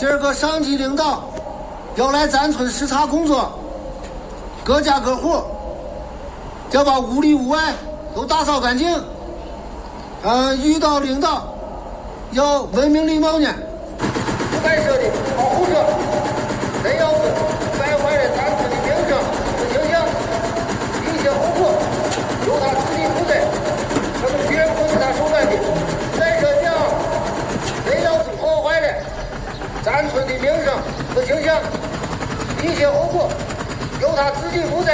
今儿个上级领导要来咱村视察工作，各家各户要把屋里屋外都打扫干净。嗯，遇到领导要文明礼貌呢。不该说的保护着，真要是败坏了咱村的名声和形象，一切后果由他自己负责，可是别人不是他手干的。再说讲，真要是破坏了咱村的名声和形象，一切后果由他自己负责。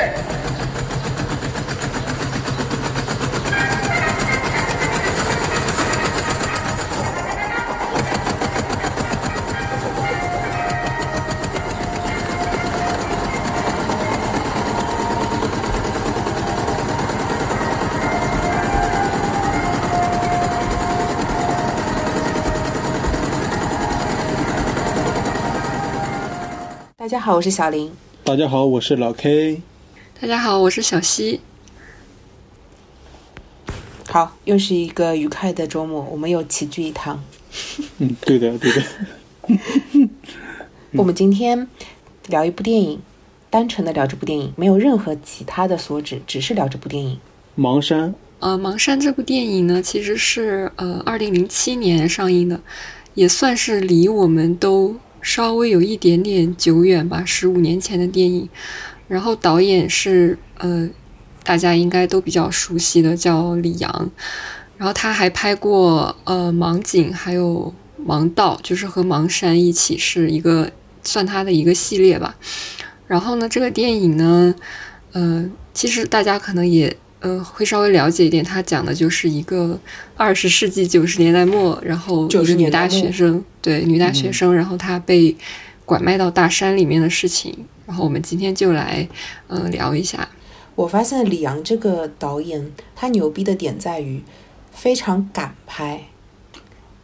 大家好，我是小林。大家好，我是老 K。大家好，我是小西。好，又是一个愉快的周末，我们又齐聚一堂。嗯，对的，对的。我们今天聊一部电影，单纯的聊这部电影，没有任何其他的所指，只是聊这部电影。盲山。呃，盲山这部电影呢，其实是呃二零零七年上映的，也算是离我们都稍微有一点点久远吧，十五年前的电影。然后导演是呃大家应该都比较熟悉的，叫李阳。然后他还拍过呃盲井，还有盲道，就是和盲山一起是一个算他的一个系列吧。然后呢，这个电影呢，呃，其实大家可能也。呃，会稍微了解一点，他讲的就是一个二十世纪九十年代末，然后就是女大学生，对女大学生，然后她被拐卖到大山里面的事情。然后我们今天就来，呃，聊一下。我发现李阳这个导演，他牛逼的点在于非常敢拍，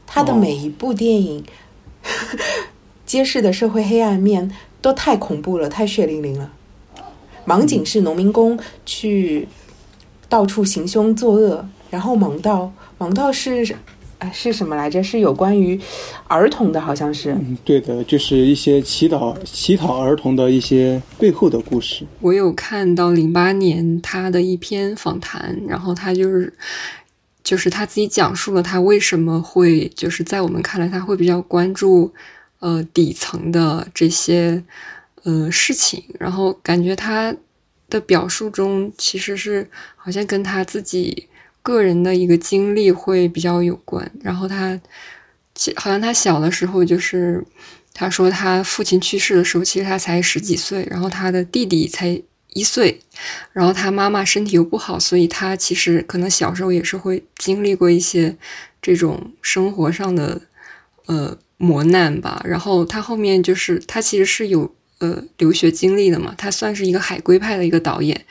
他的每一部电影 揭示的社会黑暗面都太恐怖了，太血淋淋了。盲井是农民工去。到处行凶作恶，然后盲道，盲道是，啊是什么来着？是有关于儿童的，好像是。嗯，对的，就是一些乞讨乞讨儿童的一些背后的故事。我有看到零八年他的一篇访谈，然后他就是，就是他自己讲述了他为什么会，就是在我们看来他会比较关注，呃底层的这些，呃事情，然后感觉他。的表述中，其实是好像跟他自己个人的一个经历会比较有关。然后他，其好像他小的时候，就是他说他父亲去世的时候，其实他才十几岁，然后他的弟弟才一岁，然后他妈妈身体又不好，所以他其实可能小时候也是会经历过一些这种生活上的呃磨难吧。然后他后面就是他其实是有。呃，留学经历的嘛，他算是一个海归派的一个导演。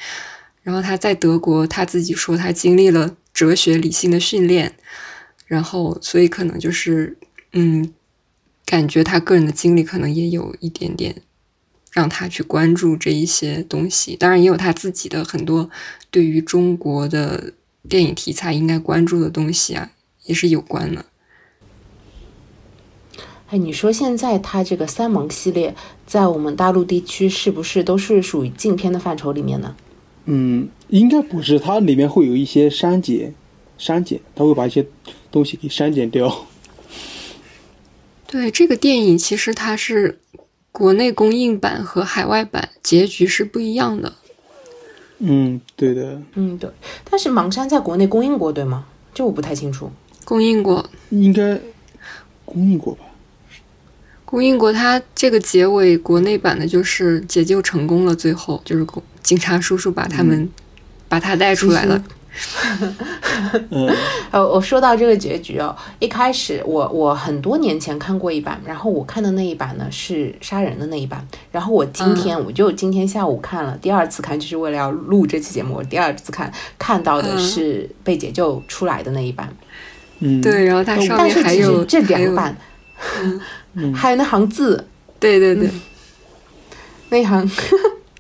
然后他在德国，他自己说他经历了哲学理性的训练，然后所以可能就是，嗯，感觉他个人的经历可能也有一点点让他去关注这一些东西。当然，也有他自己的很多对于中国的电影题材应该关注的东西啊，也是有关的。哎，你说现在它这个三盲系列在我们大陆地区是不是都是属于禁片的范畴里面呢？嗯，应该不是，它里面会有一些删减，删减，它会把一些东西给删减掉。对，这个电影其实它是国内公映版和海外版结局是不一样的。嗯，对的。嗯，对。但是《盲山》在国内公映过，对吗？这我不太清楚。公映过，应该公映过吧。公映过，他这个结尾国内版的就是解救成功了，最后就是警察叔叔把他们把他带出来了。呃，我说到这个结局哦，一开始我我很多年前看过一版，然后我看的那一版呢是杀人的那一版，然后我今天我就今天下午看了第二次看，就是为了要录这期节目，我第二次看看到的是被解救出来的那一版。嗯，对，然后它上面还有这两版。还有那行字，对对对，那行，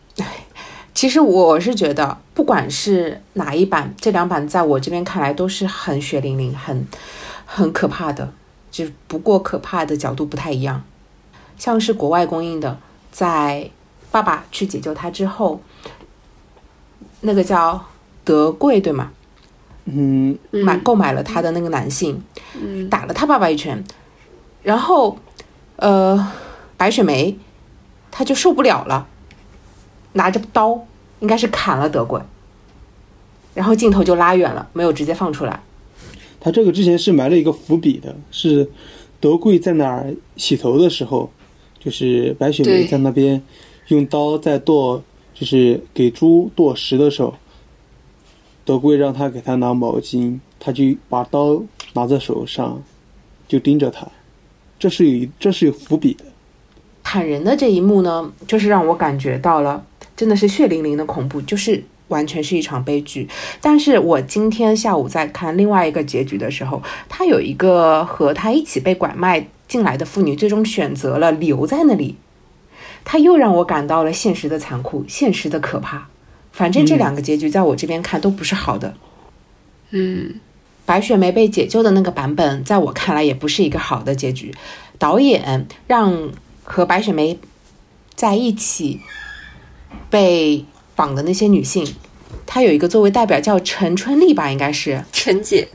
其实我是觉得，不管是哪一版，这两版在我这边看来都是很血淋淋、很很可怕的，就不过可怕的角度不太一样。像是国外公映的，在爸爸去解救他之后，那个叫德贵对吗？嗯，买购买了他的那个男性，嗯。打了他爸爸一拳，然后，呃，白雪梅，她就受不了了，拿着刀应该是砍了德贵，然后镜头就拉远了，没有直接放出来。他这个之前是埋了一个伏笔的，是德贵在那儿洗头的时候，就是白雪梅在那边用刀在剁，就是给猪剁食的时候，德贵让他给他拿毛巾，他就把刀拿在手上，就盯着他，这是有这是有伏笔的。砍人的这一幕呢，就是让我感觉到了，真的是血淋淋的恐怖，就是完全是一场悲剧。但是我今天下午在看另外一个结局的时候，他有一个和他一起被拐卖进来的妇女，最终选择了留在那里，他又让我感到了现实的残酷，现实的可怕。反正这两个结局在我这边看都不是好的。嗯白雪梅被解救的那个版本，在我看来也不是一个好的结局。导演让和白雪梅在一起被绑的那些女性，她有一个作为代表叫陈春丽吧，应该是陈姐，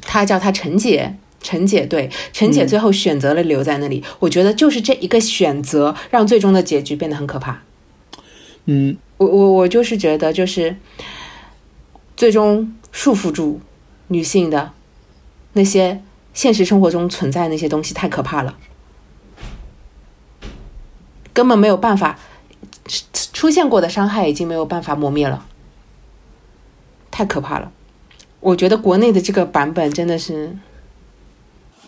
她叫她陈姐。陈姐对陈姐最后选择了留在那里，我觉得就是这一个选择，让最终的结局变得很可怕。嗯，我我我就是觉得，就是最终束缚住女性的那些现实生活中存在那些东西太可怕了，根本没有办法出现过的伤害已经没有办法磨灭了，太可怕了。我觉得国内的这个版本真的是，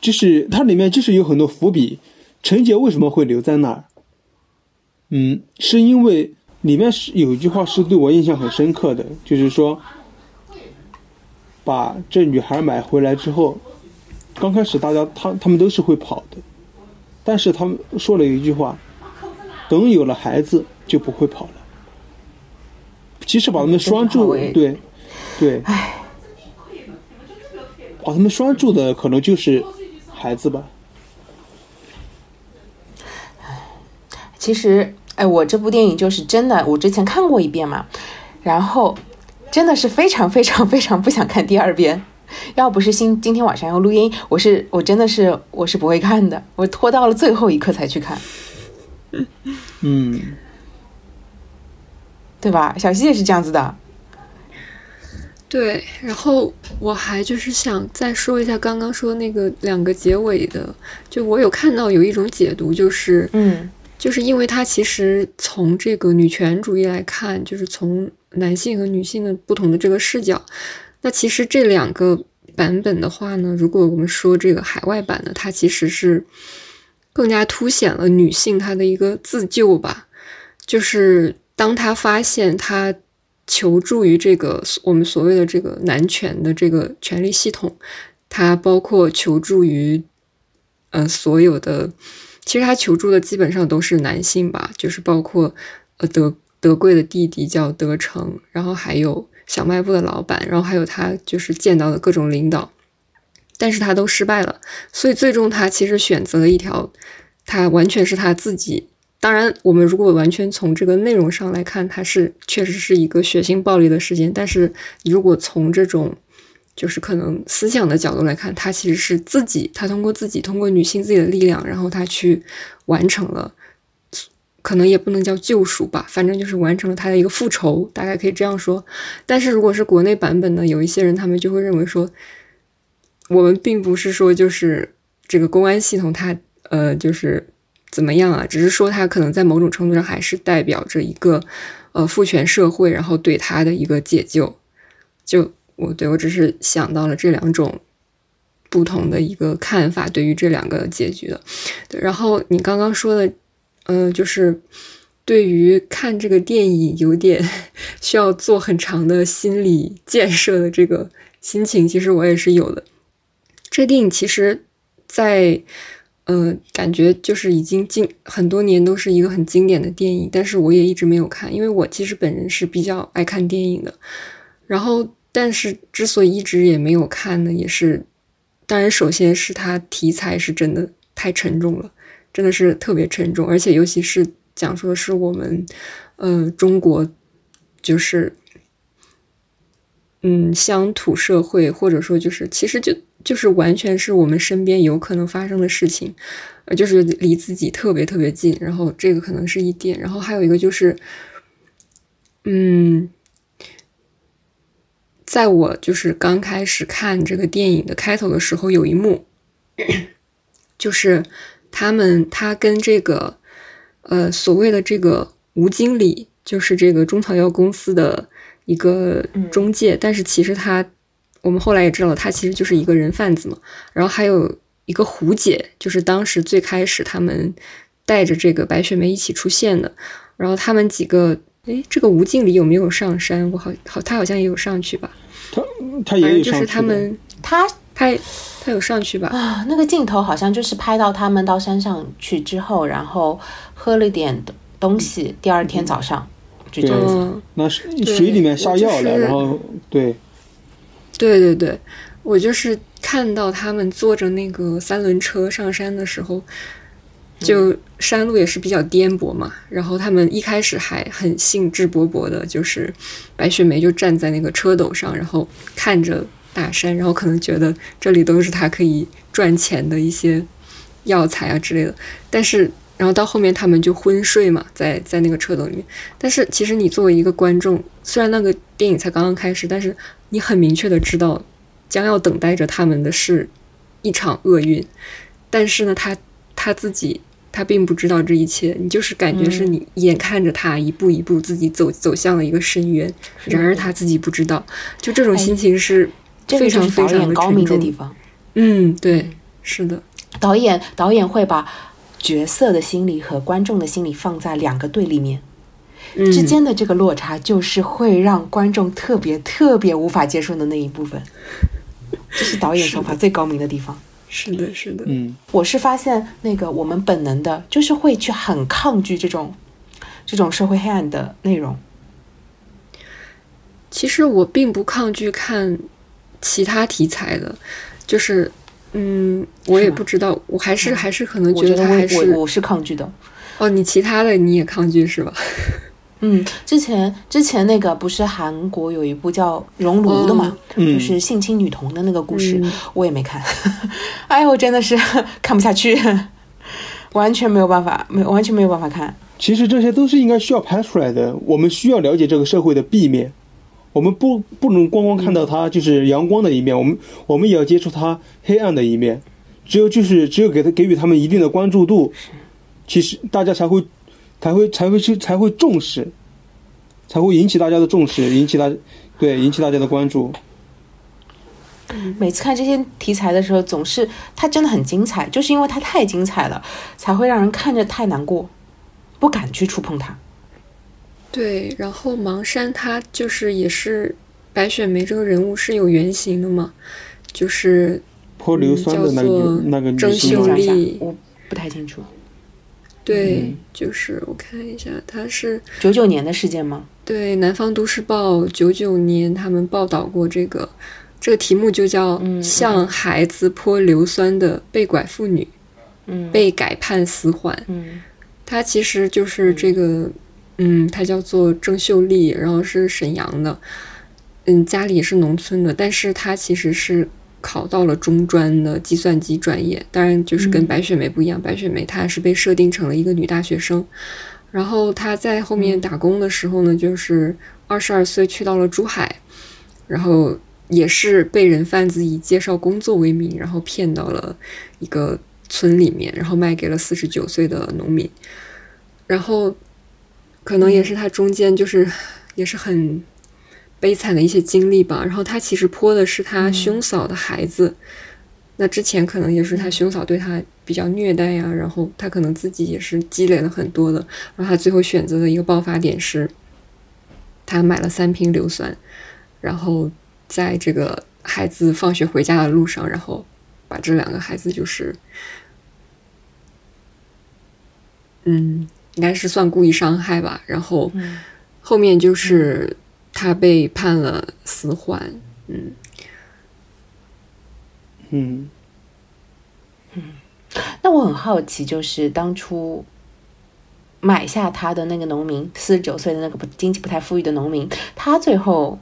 就是它里面就是有很多伏笔。陈杰为什么会留在那儿？嗯，是因为里面是有一句话是对我印象很深刻的，就是说，把这女孩买回来之后，刚开始大家他他们都是会跑的，但是他们说了一句话，等有了孩子就不会跑了。其实把他们拴住，这句话我也对，对，把他们拴住的可能就是孩子吧。其实，哎，我这部电影就是真的，我之前看过一遍嘛，然后真的是非常非常非常不想看第二遍。要不是今今天晚上要录音，我是我真的是我是不会看的，我拖到了最后一刻才去看，嗯，对吧？小溪也是这样子的。对，然后我还就是想再说一下刚刚说那个两个结尾的，就我有看到有一种解读，就是嗯就是因为它其实从这个女权主义来看，就是从男性和女性的不同的这个视角，那其实这两个版本的话呢，如果我们说这个海外版的，它其实是更加凸显了女性她的一个自救吧，就是当她发现她求助于这个我们所谓的这个男权的这个权力系统，它包括求助于呃所有的。其实他求助的基本上都是男性吧，就是包括呃德德贵的弟弟叫德成，然后还有小卖部的老板，然后还有他就是见到的各种领导，但是他都失败了，所以最终他其实选择了一条，他完全是他自己。当然，我们如果完全从这个内容上来看，它是确实是一个血腥暴力的事件，但是如果从这种就是可能思想的角度来看，他其实是自己，他通过自己，通过女性自己的力量，然后他去完成了，可能也不能叫救赎吧，反正就是完成了他的一个复仇，大概可以这样说。但是如果是国内版本呢，有一些人他们就会认为说，我们并不是说就是这个公安系统它呃就是怎么样啊，只是说它可能在某种程度上还是代表着一个呃父权社会，然后对他的一个解救，就。我对我只是想到了这两种不同的一个看法，对于这两个结局的。对，然后你刚刚说的，嗯、就是对于看这个电影有点 需要做很长的心理建设的这个心情，其实我也是有的。这电影其实，在呃，感觉就是已经经很多年都是一个很经典的电影，但是我也一直没有看，因为我其实本人是比较爱看电影的，然后。但是之所以一直也没有看呢，也是，当然首先是它题材是真的太沉重了，真的是特别沉重，而且尤其是讲述的是我们，呃，中国就是，嗯，乡土社会，或者说就是其实就就是完全是我们身边有可能发生的事情，呃，就是离自己特别特别近。然后这个可能是一点，然后还有一个就是，嗯。在我就是刚开始看这个电影的开头的时候，有一幕，就是他们他跟这个呃所谓的这个吴经理，就是这个中草药公司的一个中介，但是其实他我们后来也知道，他其实就是一个人贩子嘛。然后还有一个胡姐，就是当时最开始他们带着这个白雪梅一起出现的，然后他们几个。哎，这个吴经理有没有上山？我好好，他好像也有上去吧。他他也有上去。就是他们，他他他有上去吧？啊，那个镜头好像就是拍到他们到山上去之后，然后喝了点东西，第二天早上就这样子。那水里面下药了，然后对，对对对，我就是看到他们坐着那个三轮车上山的时候。就山路也是比较颠簸嘛，然后他们一开始还很兴致勃勃的，就是白雪梅就站在那个车斗上，然后看着大山，然后可能觉得这里都是他可以赚钱的一些药材啊之类的。但是，然后到后面他们就昏睡嘛，在在那个车斗里面。但是其实你作为一个观众，虽然那个电影才刚刚开始，但是你很明确的知道将要等待着他们的是一场厄运。但是呢，他他自己。他并不知道这一切，你就是感觉是你眼看着他一步一步自己走走向了一个深渊，然而他自己不知道，就这种心情是非常非常高明的地方。嗯，对，是的，导演导演会把角色的心理和观众的心理放在两个对立面之间的这个落差，就是会让观众特别特别无法接受的那一部分。这是导演手法最高明的地方。是的，是的，嗯，我是发现那个我们本能的，就是会去很抗拒这种这种社会黑暗的内容。其实我并不抗拒看其他题材的，就是，嗯，我也不知道，我还是、嗯、还是可能觉得他还是我我是抗拒的。哦，你其他的你也抗拒是吧？嗯，之前之前那个不是韩国有一部叫《熔炉》的嘛，哦、就是性侵女童的那个故事，嗯、我也没看。哎呦，我真的是看不下去，完全没有办法，没完全没有办法看。其实这些都是应该需要拍出来的，我们需要了解这个社会的弊面，我们不不能光光看到它就是阳光的一面，我们我们也要接触它黑暗的一面。只有就是只有给他给予他们一定的关注度，其实大家才会。才会才会去才会重视，才会引起大家的重视，引起大对引起大家的关注。每次看这些题材的时候，总是它真的很精彩，就是因为它太精彩了，才会让人看着太难过，不敢去触碰它。对，然后盲山他就是也是白雪梅这个人物是有原型的嘛，就是泼硫酸的那个、那个郑秀丽，我不太清楚。对，嗯、就是我看一下，他是九九年的事件吗？对，《南方都市报》九九年他们报道过这个，这个题目就叫“向孩子泼硫酸的被拐妇女”，嗯，被改判死缓。嗯，他其实就是这个，嗯，他叫做郑秀丽，然后是沈阳的，嗯，家里也是农村的，但是他其实是。考到了中专的计算机专业，当然就是跟白雪梅不一样。白雪梅她是被设定成了一个女大学生，然后她在后面打工的时候呢，就是二十二岁去到了珠海，然后也是被人贩子以介绍工作为名，然后骗到了一个村里面，然后卖给了四十九岁的农民，然后可能也是他中间就是也是很。悲惨的一些经历吧，然后他其实泼的是他兄嫂的孩子，嗯、那之前可能也是他兄嫂对他比较虐待呀，然后他可能自己也是积累了很多的，然后他最后选择的一个爆发点是，他买了三瓶硫酸，然后在这个孩子放学回家的路上，然后把这两个孩子就是，嗯，应该是算故意伤害吧，然后后面就是。他被判了死缓，嗯，嗯，嗯，那我很好奇，就是当初买下他的那个农民，四十九岁的那个不经济不太富裕的农民，他最后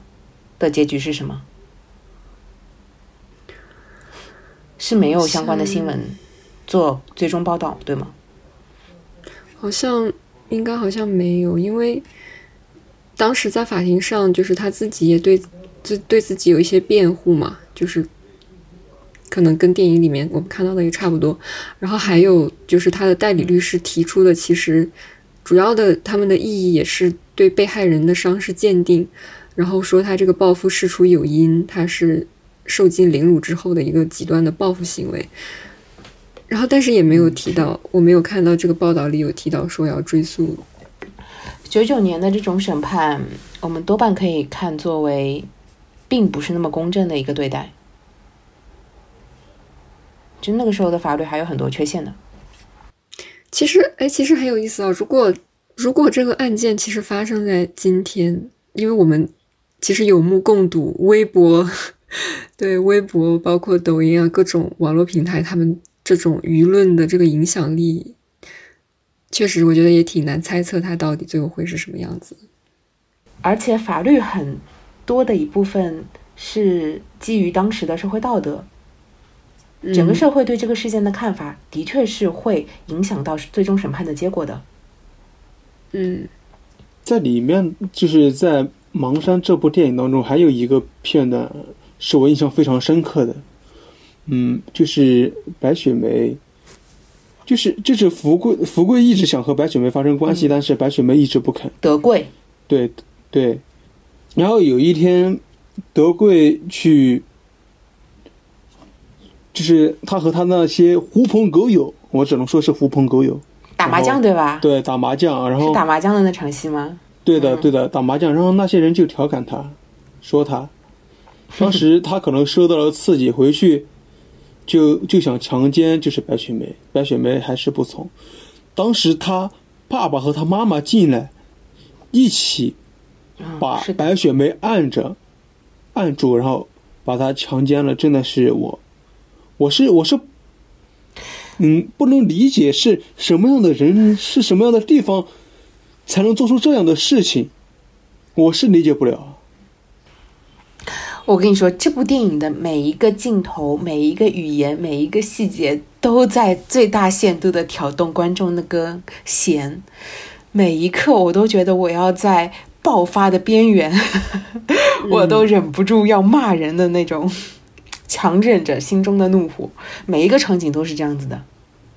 的结局是什么？是没有相关的新闻做最终报道，对吗？好像应该好像没有，因为当时在法庭上，就是他自己也对自对自己有一些辩护嘛，就是可能跟电影里面我们看到的也差不多。然后还有就是他的代理律师提出的，其实主要的他们的意义也是对被害人的伤势鉴定，然后说他这个报复事出有因，他是。受尽凌辱之后的一个极端的报复行为，然后但是也没有提到，我没有看到这个报道里有提到说要追诉。九九年的这种审判，我们多半可以看作为并不是那么公正的一个对待，就那个时候的法律还有很多缺陷的。其实，哎，其实很有意思啊。如果如果这个案件其实发生在今天，因为我们其实有目共睹，微博。对微博，包括抖音啊，各种网络平台，他们这种舆论的这个影响力，确实，我觉得也挺难猜测它到底最后会是什么样子。而且，法律很多的一部分是基于当时的社会道德，整个社会对这个事件的看法，的确是会影响到最终审判的结果的。嗯，在里面，就是在《盲山》这部电影当中，还有一个片段。是我印象非常深刻的，嗯，就是白雪梅，就是就是福贵，福贵一直想和白雪梅发生关系，但是白雪梅一直不肯。德贵，对对，然后有一天，德贵去，就是他和他那些狐朋狗友，我只能说是狐朋狗友，打麻将对吧？对，打麻将，然后打麻将的那场戏吗？对的，对的，打麻将，然后那些人就调侃他，说他。当时他可能受到了刺激，回去就就想强奸，就是白雪梅。白雪梅还是不从。当时他爸爸和他妈妈进来，一起把白雪梅按着按住，然后把她强奸了。真的是我，我是我是，嗯，不能理解是什么样的人，是什么样的地方才能做出这样的事情，我是理解不了。我跟你说，这部电影的每一个镜头、每一个语言、每一个细节，都在最大限度的挑动观众那个弦。每一刻，我都觉得我要在爆发的边缘，我都忍不住要骂人的那种，强忍着心中的怒火。每一个场景都是这样子的。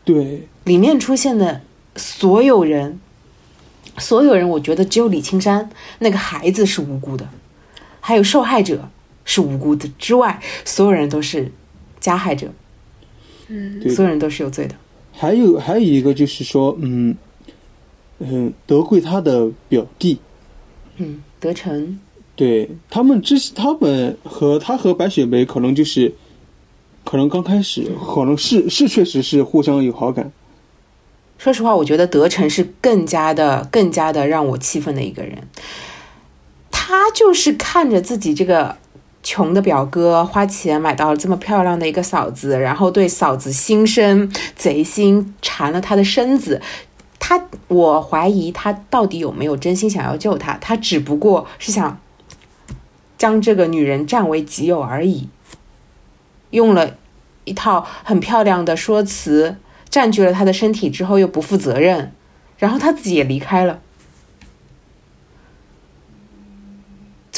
对，里面出现的所有人，所有人，我觉得只有李青山那个孩子是无辜的，还有受害者。是无辜的之外，所有人都是加害者，嗯，所有人都是有罪的。还有还有一个就是说，嗯嗯，德贵他的表弟，嗯，德成，对他们之他们和他和白雪梅可能就是，可能刚开始可能是是确实是互相有好感。说实话，我觉得德成是更加的更加的让我气愤的一个人，他就是看着自己这个。穷的表哥花钱买到了这么漂亮的一个嫂子，然后对嫂子心生贼心，缠了她的身子。他，我怀疑他到底有没有真心想要救她？他只不过是想将这个女人占为己有而已，用了一套很漂亮的说辞，占据了她的身体之后又不负责任，然后他自己也离开了。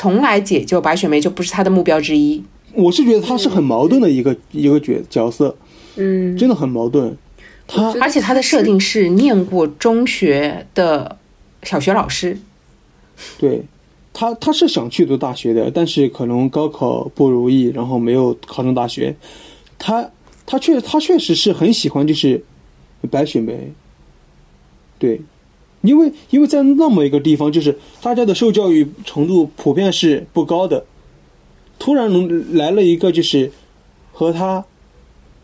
从来解救白雪梅就不是他的目标之一。我是觉得他是很矛盾的一个一个角角色，嗯，真的很矛盾。他而且他的设定是念过中学的小学老师。对，他他是想去读大学的，但是可能高考不如意，然后没有考上大学。他他确他确实是很喜欢就是白雪梅，对。因为，因为在那么一个地方，就是大家的受教育程度普遍是不高的，突然能来了一个，就是和他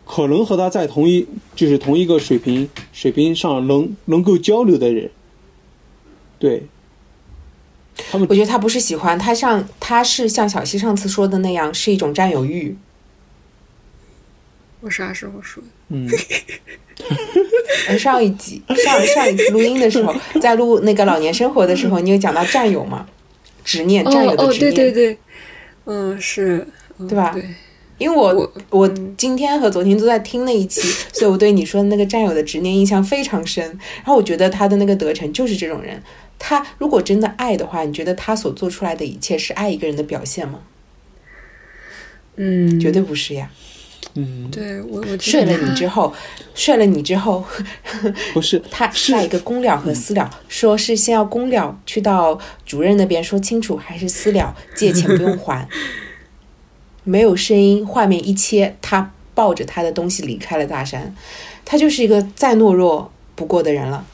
可能和他在同一，就是同一个水平水平上能能够交流的人，对，他们，我觉得他不是喜欢，他像他是像小西上次说的那样，是一种占有欲。我啥时候说的？嗯，呃上一集上上一次录音的时候，在录那个老年生活的时候，你有讲到战友嘛？执念，战友的执念，对对对，嗯，是，嗯对吧对，因为我我我今天和昨天都在听那一期，所以我对你说的那个战友的执念印象非常深。然后我觉得他的那个德成就是这种人，他如果真的爱的话，你觉得他所做出来的一切是爱一个人的表现吗？嗯，绝对不是呀。嗯，对我我睡了你之后，睡了你之后，不是，他是下一个公了和私了，说是先要公了去到主任那边说清楚，还是私了借钱不用还？没有声音，画面一切，他抱着他的东西离开了大山，他就是一个再懦弱不过的人了。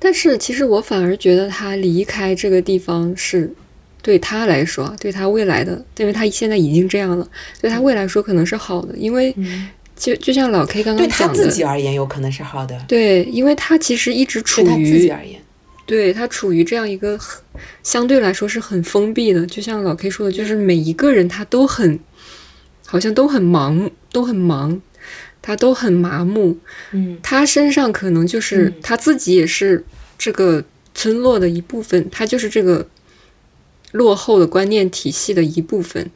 但是其实我反而觉得他离开这个地方是对他来说，对他未来的，因为他现在已经这样了，对他未来说可能是好的，因为就就像老 K 刚刚讲的，自己而言，有可能是好的；对，因为他其实一直处对他自己于而言，对他处于这样一个很相对来说是很封闭的，就像老 K 说的，就是每一个人他都很，好像都很忙，都很忙，他都很麻木。嗯。他身上可能就是、嗯。他自己也是这个村落的一部分，他就是这个落后的观念体系的一部分。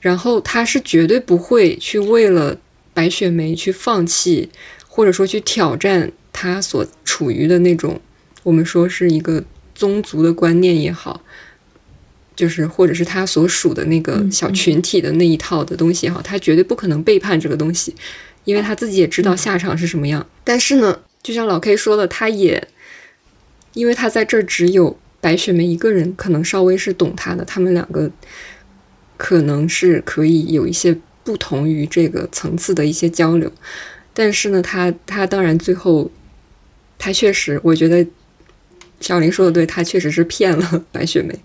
然后他是绝对不会去为了白雪梅去放弃，或者说去挑战他所处于的那种，我们说是一个宗族的观念也好，就是或者是他所属的那个嗯小群体的那一套的东西也好，他绝对不可能背叛这个东西，因为他自己也知道下场是什么样。但是呢，就像老 K 说的，他也因为他在这儿只有白雪梅一个人，可能稍微是懂他的，他们两个可能是可以有一些不同于这个层次的一些交流。但是呢，他他当然最后，他确实，我觉得小林说的对，他确实是骗了白雪梅。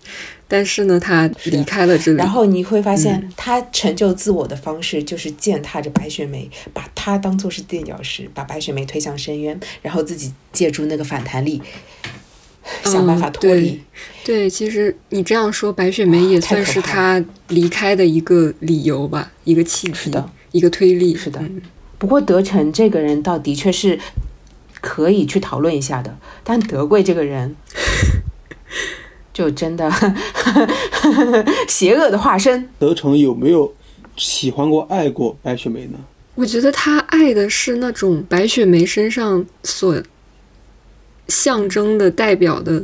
但是呢，他离开了这里，然后你会发现，嗯他成就自我的方式就是践踏着白雪梅，把她当做是垫脚石，把白雪梅推向深渊，然后自己借助那个反弹力，想办法脱离。嗯对，其实你这样说，白雪梅也算是怕他离开的一个理由吧，一个契机一个推力。是的嗯不过德成这个人倒的确是可以去讨论一下的，但德贵这个人 就真的 邪恶的化身。德成有没有喜欢过、爱过白雪梅呢？我觉得他爱的是那种白雪梅身上所象征的、代表的，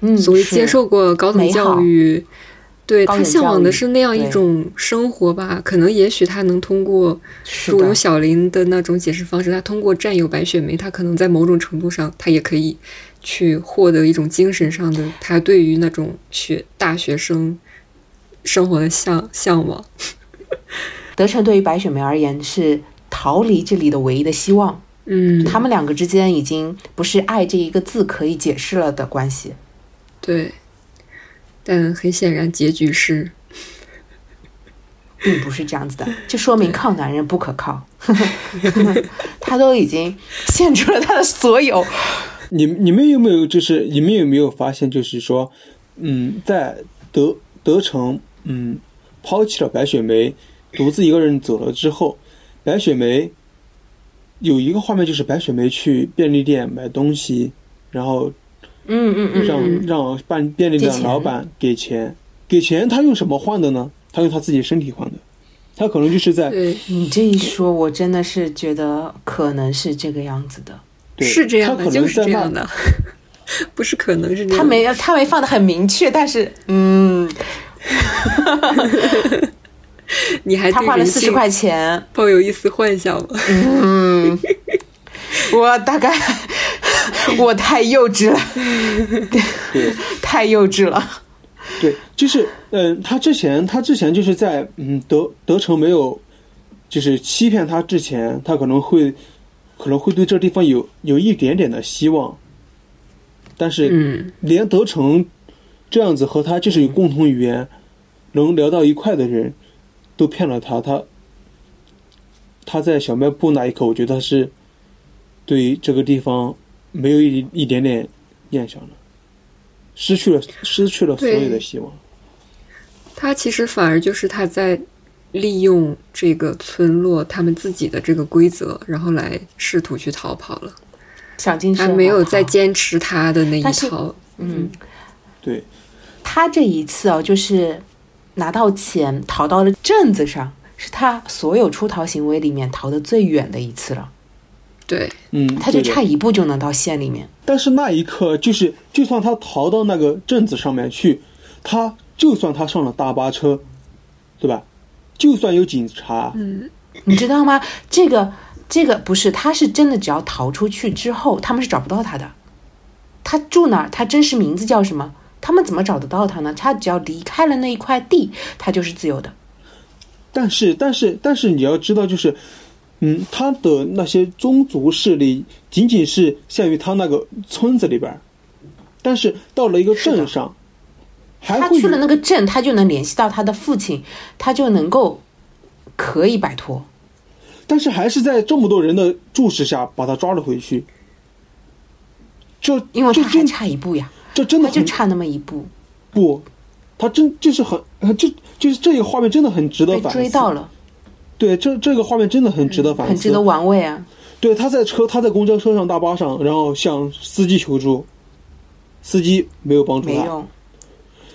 嗯，所谓接受过高等教育，对他向往的是那样一种生活吧。可能也许他能通过，用小林的那种解释方式，他通过占有白雪梅，他可能在某种程度上，他也可以去获得一种精神上的，他对于那种学大学生生活的向向往。德成对于白雪梅而言是逃离这里的唯一的希望。嗯，他们两个之间已经不是爱这一个字可以解释了的关系。对，但很显然结局是，并不是这样子的，就说明靠男人不可靠。他都已经献出了他的所有。你你们有没有就是你们有没有发现，就是说，嗯，在德德成嗯抛弃了白雪梅，独自一个人走了之后，白雪梅有一个画面就是白雪梅去便利店买东西，然后嗯嗯嗯让、嗯，让办便利店老板给钱，给钱他用什么换的呢？他用他自己身体换的，他可能就是在对，你这一说，我真的是觉得可能是这个样子的。对是这样的，就是这样的，不是可能是这样。他没他没放的很明确，但是嗯，你还他花了四十块钱，抱有一丝幻想吗？嗯，我大概我太幼稚了，对。太幼稚了。对，就是嗯，他之前他之前就是在嗯德德成没有就是欺骗他之前，他可能会可能会对这地方有有一点点的希望，但是嗯，连德成这样子和他就是有共同语言能聊到一块的人，都骗了他，他他在小卖部那一刻，我觉得他是对这个地方没有一一点点念想了，失去了失去了所有的希望。他其实反而就是他在利用这个村落他们自己的这个规则，然后来试图去逃跑了。想尽他没有再坚持他的那一套。嗯，对，他这一次哦，就是拿到钱逃到了镇子上，是他所有出逃行为里面逃得最远的一次了。对，嗯，他就差一步就能到县里面。但是那一刻，就是就算他逃到那个镇子上面去，他就算他上了大巴车，对吧？就算有警察，嗯，你知道吗？这个这个不是，他是真的，只要逃出去之后，他们是找不到他的。他住哪儿？他真实名字叫什么？他们怎么找得到他呢？他只要离开了那一块地，他就是自由的。但是但是但是你要知道，就是，嗯，他的那些宗族势力仅仅是限于他那个村子里边儿，但是到了一个镇上，他去了那个镇，他就能联系到他的父亲，他就能够可以摆脱。但是还是在这么多人的注视下把他抓了回去。这因为他还差一步呀，这真的他就差那么一步不，他真就是很呃这就是这个画面真的很值得反思。追到了，对，这这个画面真的很值得反思，很值得玩味啊。对，他在车，他在公交车上、大巴上，然后向司机求助，司机没有帮助他。没用，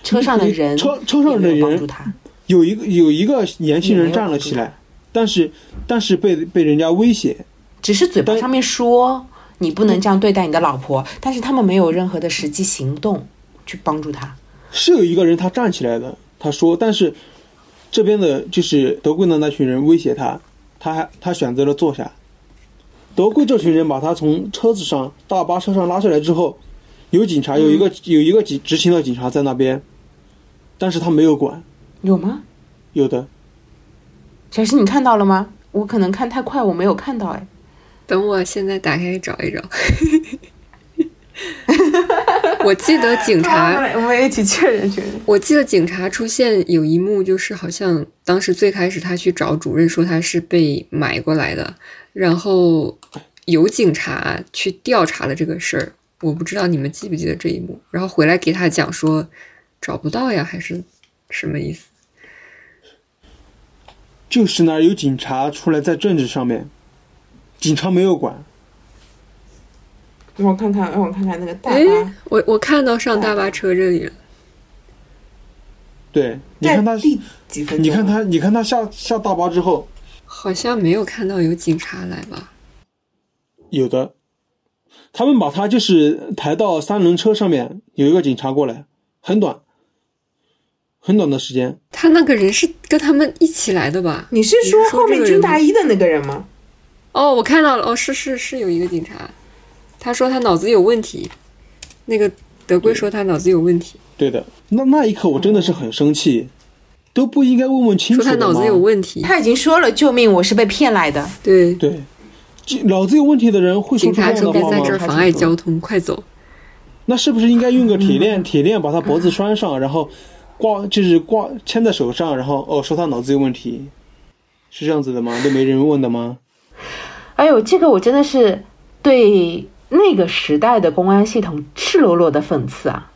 车上的人车车上的人帮人助他，有一个有一个年轻人站了起来，但是但是被被人家威胁。只是嘴巴上面说你不能这样对待你的老婆，但是他们没有任何的实际行动去帮助他。是有一个人他站起来的，他说，但是这边的就是德贵的那群人威胁他，他还他选择了坐下。德贵这群人把他从车子上大巴车上拉下来之后，有警察，有一个、嗯有一个警执勤的警察在那边，但是他没有管，有吗？有的小石，你看到了吗？我可能看太快，我没有看到。哎，等我现在打开找一找。我记得警察，我们一起确认确认。我记得警察出现有一幕，就是好像当时最开始他去找主任说他是被买过来的，然后有警察去调查了这个事儿。我不知道你们记不记得这一幕，然后回来给他讲说找不到呀，还是什么意思？就是那儿有警察出来在政治上面，警察没有管，让我看看，让我看看那个大哎巴，我我看到上大巴车这里了。对，你看他？你看，他，你看他下下大巴之后，好像没有看到有警察来吧？有的，他们把他就是抬到三轮车上面，有一个警察过来，很短，很短的时间。他那个人是跟他们一起来的吧？你是说后面军大衣的那个人吗？哦，我看到了，哦，是是是有一个警察，他说他脑子有问题，那个德贵说他脑子有问题，对的，那那一刻我真的是很生气，都不应该问问清楚吗说他脑子有问题。他已经说了，救命！我是被骗来的。对，对，这脑子有问题的人会说警出这样察说别？在这儿妨碍交通，快走。那是不是应该用个铁链，铁链把他脖子拴上，然后挂就是挂牵在手上，然后哦说他脑子有问题，是这样子的吗？都没人问的吗？哎呦，这个我真的是对那个时代的公安系统赤裸裸的讽刺啊！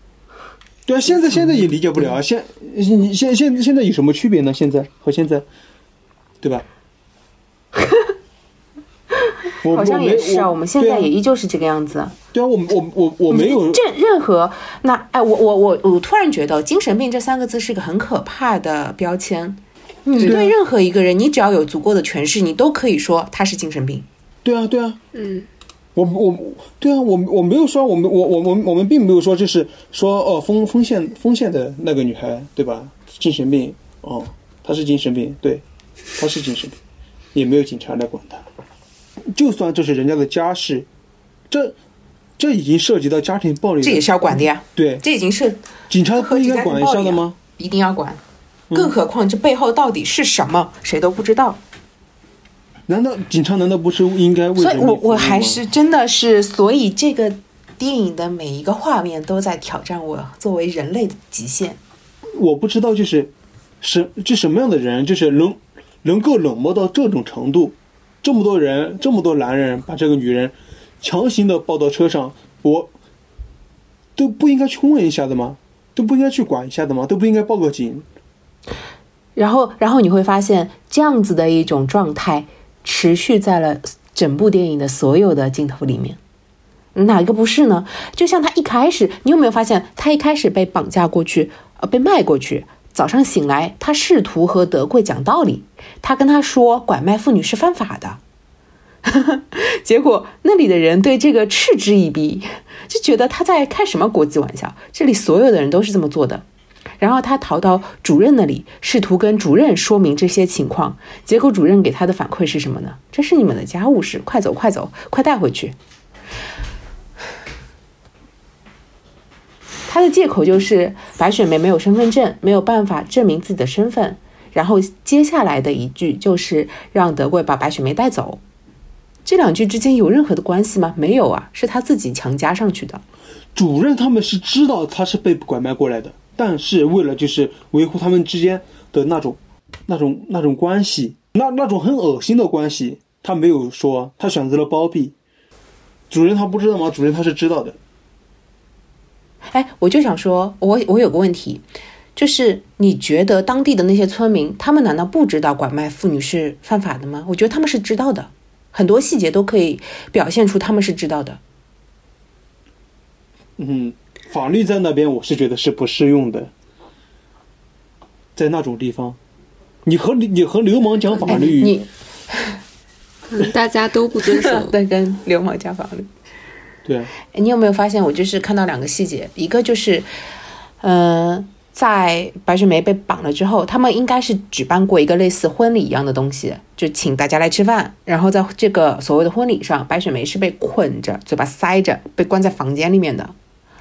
对啊，现在现在也理解不了啊，现你现现现在有什么区别呢？现在和现在，对吧？我好像也是啊，我我们现在也依旧是这个样子。对啊，我我我我没有这任何那哎，我我我我突然觉得“精神病”这三个字是个很可怕的标签。你对任何一个人，你只要有足够的诠释，你都可以说他是精神病。对啊对啊，嗯，我我对啊，我我没有说我们我我我们我们并没有说就是说哦丰丰县丰县的那个女孩对吧？精神病哦，她是精神病，对，她是精神病，也没有警察来管她。就算这是人家的家事，这这已经涉及到家庭暴力，这也是要管的呀，对，这已经是警察不应该管一下的吗？一定要管。嗯更何况这背后到底是什么，谁都不知道。难道警察难道不是应该为所以我我还是真的是，所以这个电影的每一个画面都在挑战我作为人类的极限。我不知道，就是什就什么样的人，就是能能够冷漠到这种程度，这么多人，这么多男人把这个女人强行的抱到车上，我都不应该去问一下的吗？都不应该去管一下的吗？都不应该报个警？然后，然后你会发现这样子的一种状态持续在了整部电影的所有的镜头里面。哪一个不是呢？就像他一开始，你有没有发现，他一开始被绑架过去，呃，被卖过去。早上醒来，他试图和德贵讲道理，他跟他说拐卖妇女是犯法的。结果那里的人对这个嗤之以鼻，就觉得他在开什么国际玩笑。这里所有的人都是这么做的。然后他逃到主任那里，试图跟主任说明这些情况。结果主任给他的反馈是什么呢？这是你们的家务事，快走快走，快带回去。他的借口就是白雪梅没有身份证，没有办法证明自己的身份。然后接下来的一句就是让德贵把白雪梅带走。这两句之间有任何的关系吗？没有啊，是他自己强加上去的。主任他们是知道他是被拐卖过来的，但是为了就是维护他们之间的那种、那种、那种关系，那那种很恶心的关系，他没有说，他选择了包庇。主人他不知道吗？主人他是知道的。哎，我就想说，我我有个问题，就是你觉得当地的那些村民，他们难道不知道拐卖妇女是犯法的吗？我觉得他们是知道的，很多细节都可以表现出他们是知道的。嗯，法律在那边，我是觉得是不适用的，在那种地方，你和你和流氓讲法律，你大家都不遵守，在跟流氓讲法律。对，啊你有没有发现？我就是看到两个细节，一个就是，呃，在白雪梅被绑了之后，他们应该是举办过一个类似婚礼一样的东西，就请大家来吃饭。然后在这个所谓的婚礼上，白雪梅是被捆着，嘴巴塞着，被关在房间里面的。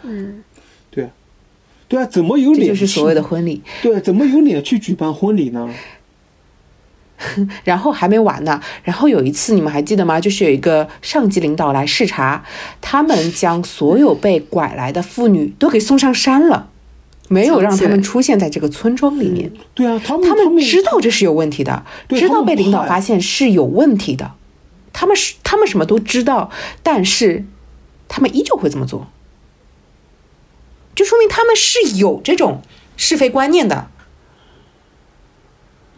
嗯，对，对啊，怎么有脸？就是所谓的婚礼。对，怎么有脸去举办婚礼呢？然后还没完呢。然后有一次，你们还记得吗？就是有一个上级领导来视察，他们将所有被拐来的妇女都给送上山了，没有让他们出现在这个村庄里面。对啊，他们他们知道这是有问题的，知道被领导发现是有问题的。他们是他们什么都知道，但是他们依旧会这么做，就说明他们是有这种是非观念的。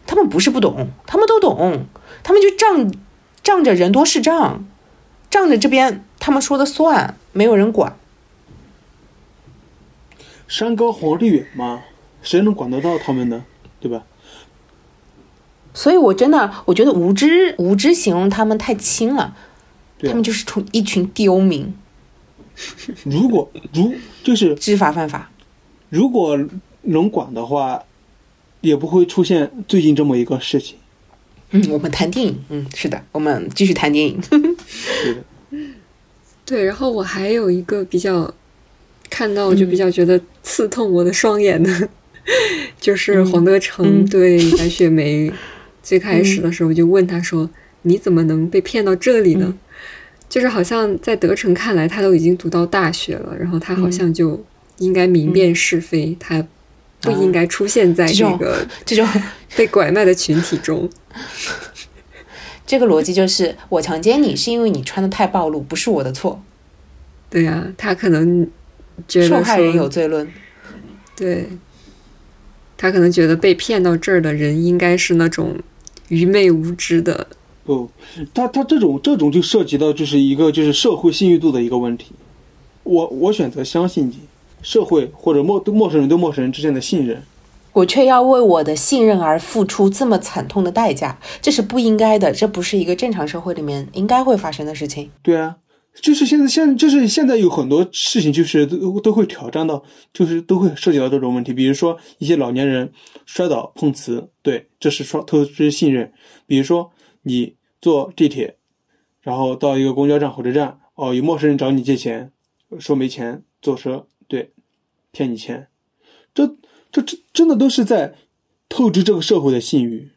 他们不是不懂，他们都懂，他们就仗仗着人多势众，仗着这边他们说的算，没有人管。山高皇帝远嘛，谁能管得到他们呢？对吧？所以，我真的我觉得无知无知形容他们太轻了，他们就是从一群刁民。如果如就是知法犯法，如果能管的话。也不会出现最近这么一个事情。嗯，我们谈电影。嗯，是的，我们继续谈电影。对的。对，然后我还有一个比较看到就比较觉得刺痛我的双眼的，就是黄德成对白雪梅最开始的时候就问他说：“你怎么能被骗到这里呢？”就是好像在德成看来，他都已经读到大学了，然后他好像就应该明辨是非，他。不应该出现在这个这种 被拐卖的群体中。这个逻辑就是，我强奸你是因为你穿的太暴露，不是我的错。对呀，他可能觉得受害人有罪论。对，他可能觉得被骗到这儿的人应该是那种愚昧无知的。不，他他这种这种就涉及到就是一个就是社会信誉度的一个问题。我我选择相信你。社会或者陌陌生人对陌生人之间的信任，我却要为我的信任而付出这么惨痛的代价，这是不应该的，这不是一个正常社会里面应该会发生的事情。对啊，就是现在现就是现在有很多事情，就是都都会挑战到，就是都会涉及到这种问题。比如说一些老年人摔倒碰瓷，对，这是双透支信任。比如说你坐地铁，然后到一个公交站、火车站，哦，有陌生人找你借钱，说没钱坐车。对，骗你钱，这这这真的都是在透支这个社会的信誉，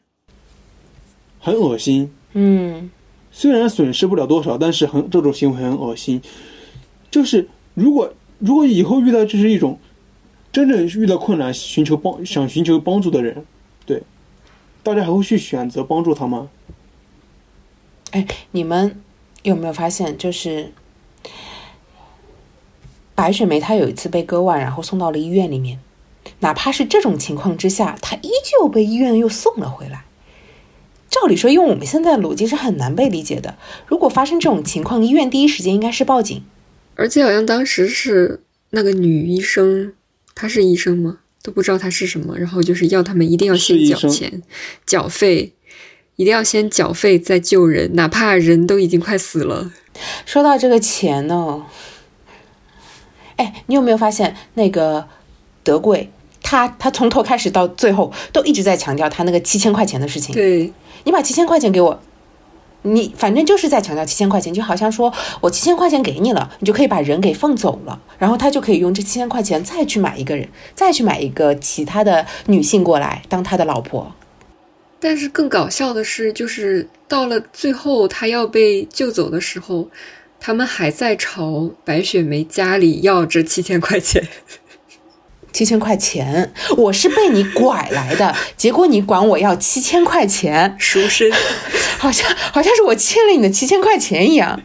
很恶心。嗯，虽然损失不了多少，但是很这种行为很恶心。就是如果如果以后遇到就是一种真正遇到困难寻求帮想寻求帮助的人，对，大家还会去选择帮助他吗？哎，你们有没有发现就是？白雪梅她有一次被割腕，然后送到了医院里面。哪怕是这种情况之下，她依旧被医院又送了回来。照理说，用我们现在的逻辑是很难被理解的。如果发生这种情况，医院第一时间应该是报警。而且好像当时是那个女医生，她是医生吗？都不知道她是什么，然后就是要他们一定要先缴钱、缴费，一定要先缴费再救人，哪怕人都已经快死了。说到这个钱呢，哎，你有没有发现那个德贵，他他从头开始到最后都一直在强调他那个七千块钱的事情。对，你把七千块钱给我，你反正就是在强调七千块钱，就好像说我七千块钱给你了，你就可以把人给放走了，然后他就可以用这七千块钱再去买一个人，再去买一个其他的女性过来当他的老婆。但是更搞笑的是，就是到了最后他要被救走的时候，他们还在朝白雪梅家里要这七千块钱。七千块钱，我是被你拐来的，结果你管我要七千块钱，赎身，好像好像是我欠了你的七千块钱一样。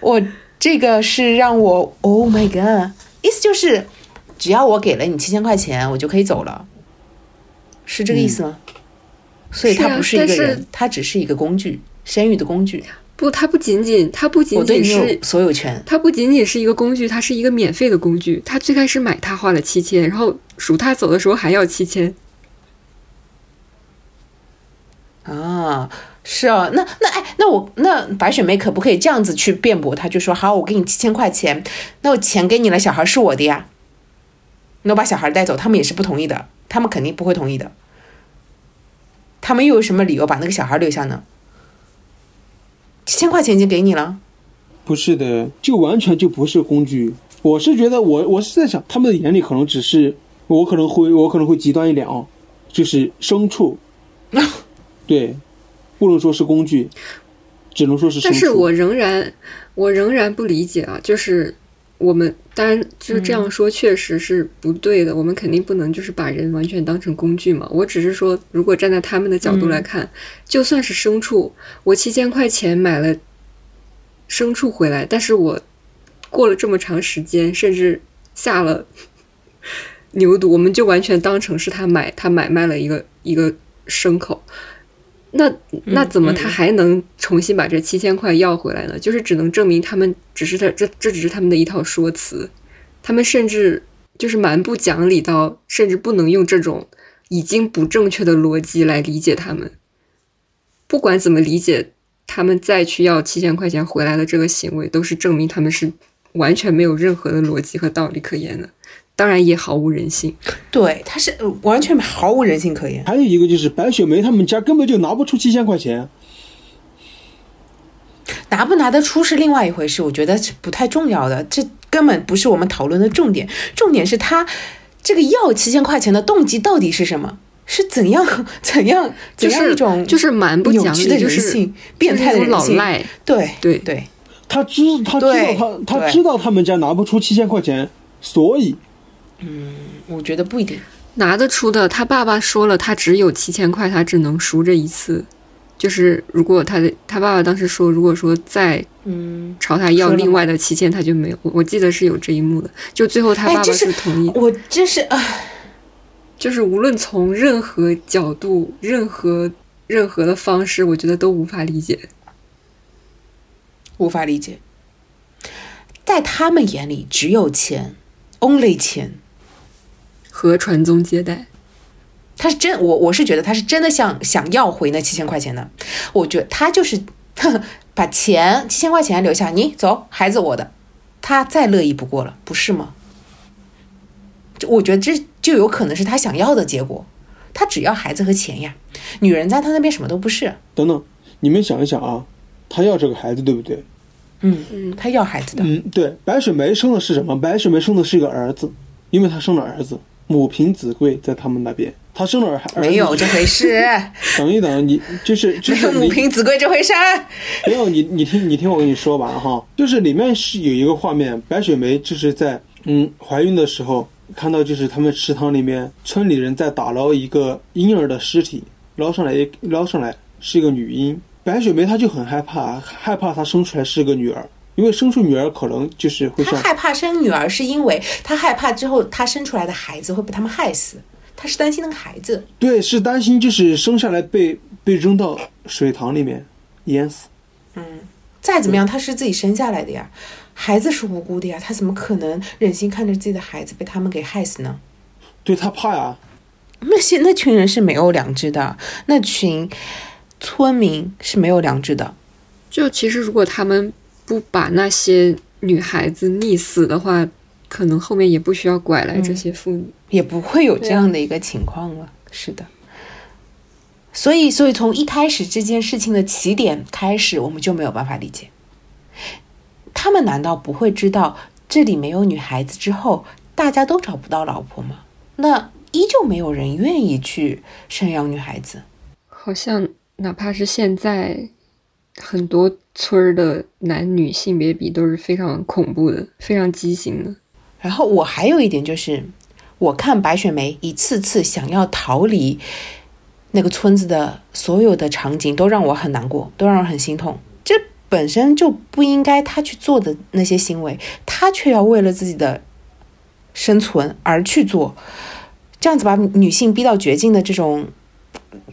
我这个是让我，Oh my god，意思就是只要我给了你七千块钱，我就可以走了，是这个意思吗？所以他不是一个人，他只是一个工具，生育的工具。不，他不仅仅，他不仅仅是所有权，他不仅仅是一个工具，他是一个免费的工具。他最开始买他花了七千，然后赎他走的时候还要七千。啊，是啊，那那哎，那我那白雪梅可不可以这样子去辩驳？他就说好，我给你七千块钱，那我钱给你了，小孩是我的呀。那我把小孩带走，他们也是不同意的，他们肯定不会同意的。他们又有什么理由把那个小孩留下呢？几千块钱已经给你了，不是的，就完全就不是工具。我是觉得，我我是在想，他们的眼里可能只是我可能会我可能会极端一点哦，就是牲畜，对，不能说是工具，只能说是。但是我仍然我仍然不理解啊，就是。我们当然就是这样说，确实是不对的。我们肯定不能就是把人完全当成工具嘛。我只是说，如果站在他们的角度来看，就算是牲畜，我七千块钱买了牲畜回来，但是我过了这么长时间，甚至下了 牛犊，我们就完全当成是他买他买卖了一个一个牲口。那那怎么他还能重新把这七千块要回来呢？就是只能证明他们只是他这这只是他们的一套说辞，他们甚至就是蛮不讲理到，甚至不能用这种已经不正确的逻辑来理解他们。不管怎么理解，他们再去要七千块钱回来的这个行为，都是证明他们是完全没有任何的逻辑和道理可言的。当然也毫无人性，对，他是完全毫无人性可言。还有一个就是白雪梅他们家根本就拿不出七千块钱，拿不拿得出是另外一回事，我觉得是不太重要的，这根本不是我们讨论的重点。重点是他这个要七千块钱的动机到底是什么？是怎样 怎样怎样一种就是蛮不讲理的人性，变态的老赖。对对对，他知他知道他他知道他们家拿不出七千块钱，所以。嗯，我觉得不一定拿得出的。他爸爸说了，他只有七千块，他只能赎这一次。就是如果他的他爸爸当时说，如果说再嗯朝他要另外的七千，他就没有。我我记得是有这一幕的。就最后他爸爸是同意。我这是啊，就是无论从任何角度、任何任何的方式，我觉得都无法理解，无法理解。在他们眼里，只有钱，only 钱。和传宗接代，他是真我我是觉得他是真的想想要回那七千块钱的，我觉得他就是 把钱七千块钱留下，你走，孩子我的，他再乐意不过了，不是吗？我觉得这就有可能是他想要的结果，他只要孩子和钱呀，女人在他那边什么都不是。等等，你们想一想啊，他要这个孩子对不对？嗯嗯，他要孩子的。嗯，对，白雪梅生的是什么？白雪梅生的是一个儿子，因为她生了儿子。母凭子贵，在他们那边，他生了儿，没有这回事。等一等，你就是就是母凭子贵这回事。没有你，你听你听我跟你说吧哈，就是里面是有一个画面，白雪梅就是在嗯怀孕的时候看到，就是他们池塘里面村里人在打捞一个婴儿的尸体，捞上来捞上来是一个女婴，白雪梅她就很害怕，害怕她生出来是个女儿，因为生出女儿可能就是会像他害怕生女儿，是因为他害怕之后他生出来的孩子会被他们害死，他是担心那个孩子。对，是担心就是生下来被被扔到水塘里面淹死。嗯再怎么样，他是自己生下来的呀，孩子是无辜的呀，他怎么可能忍心看着自己的孩子被他们给害死呢？对他怕呀，那些那群人是没有良知的，那群村民是没有良知的。就其实如果他们不把那些女孩子溺死的话，可能后面也不需要拐来这些妇女。也不会有这样的一个情况了。是的，所以，所以从一开始这件事情的起点开始，我们就没有办法理解。他们难道不会知道这里没有女孩子之后，大家都找不到老婆吗？那依旧没有人愿意去生养女孩子。好像哪怕是现在，很多村儿的男女性别比都是非常恐怖的，非常畸形的。然后我还有一点就是，我看白雪梅一次次想要逃离那个村子的所有的场景，都让我很难过，都让我很心痛。这本身就不应该她去做的那些行为，她却要为了自己的生存而去做，这样子把女性逼到绝境的这种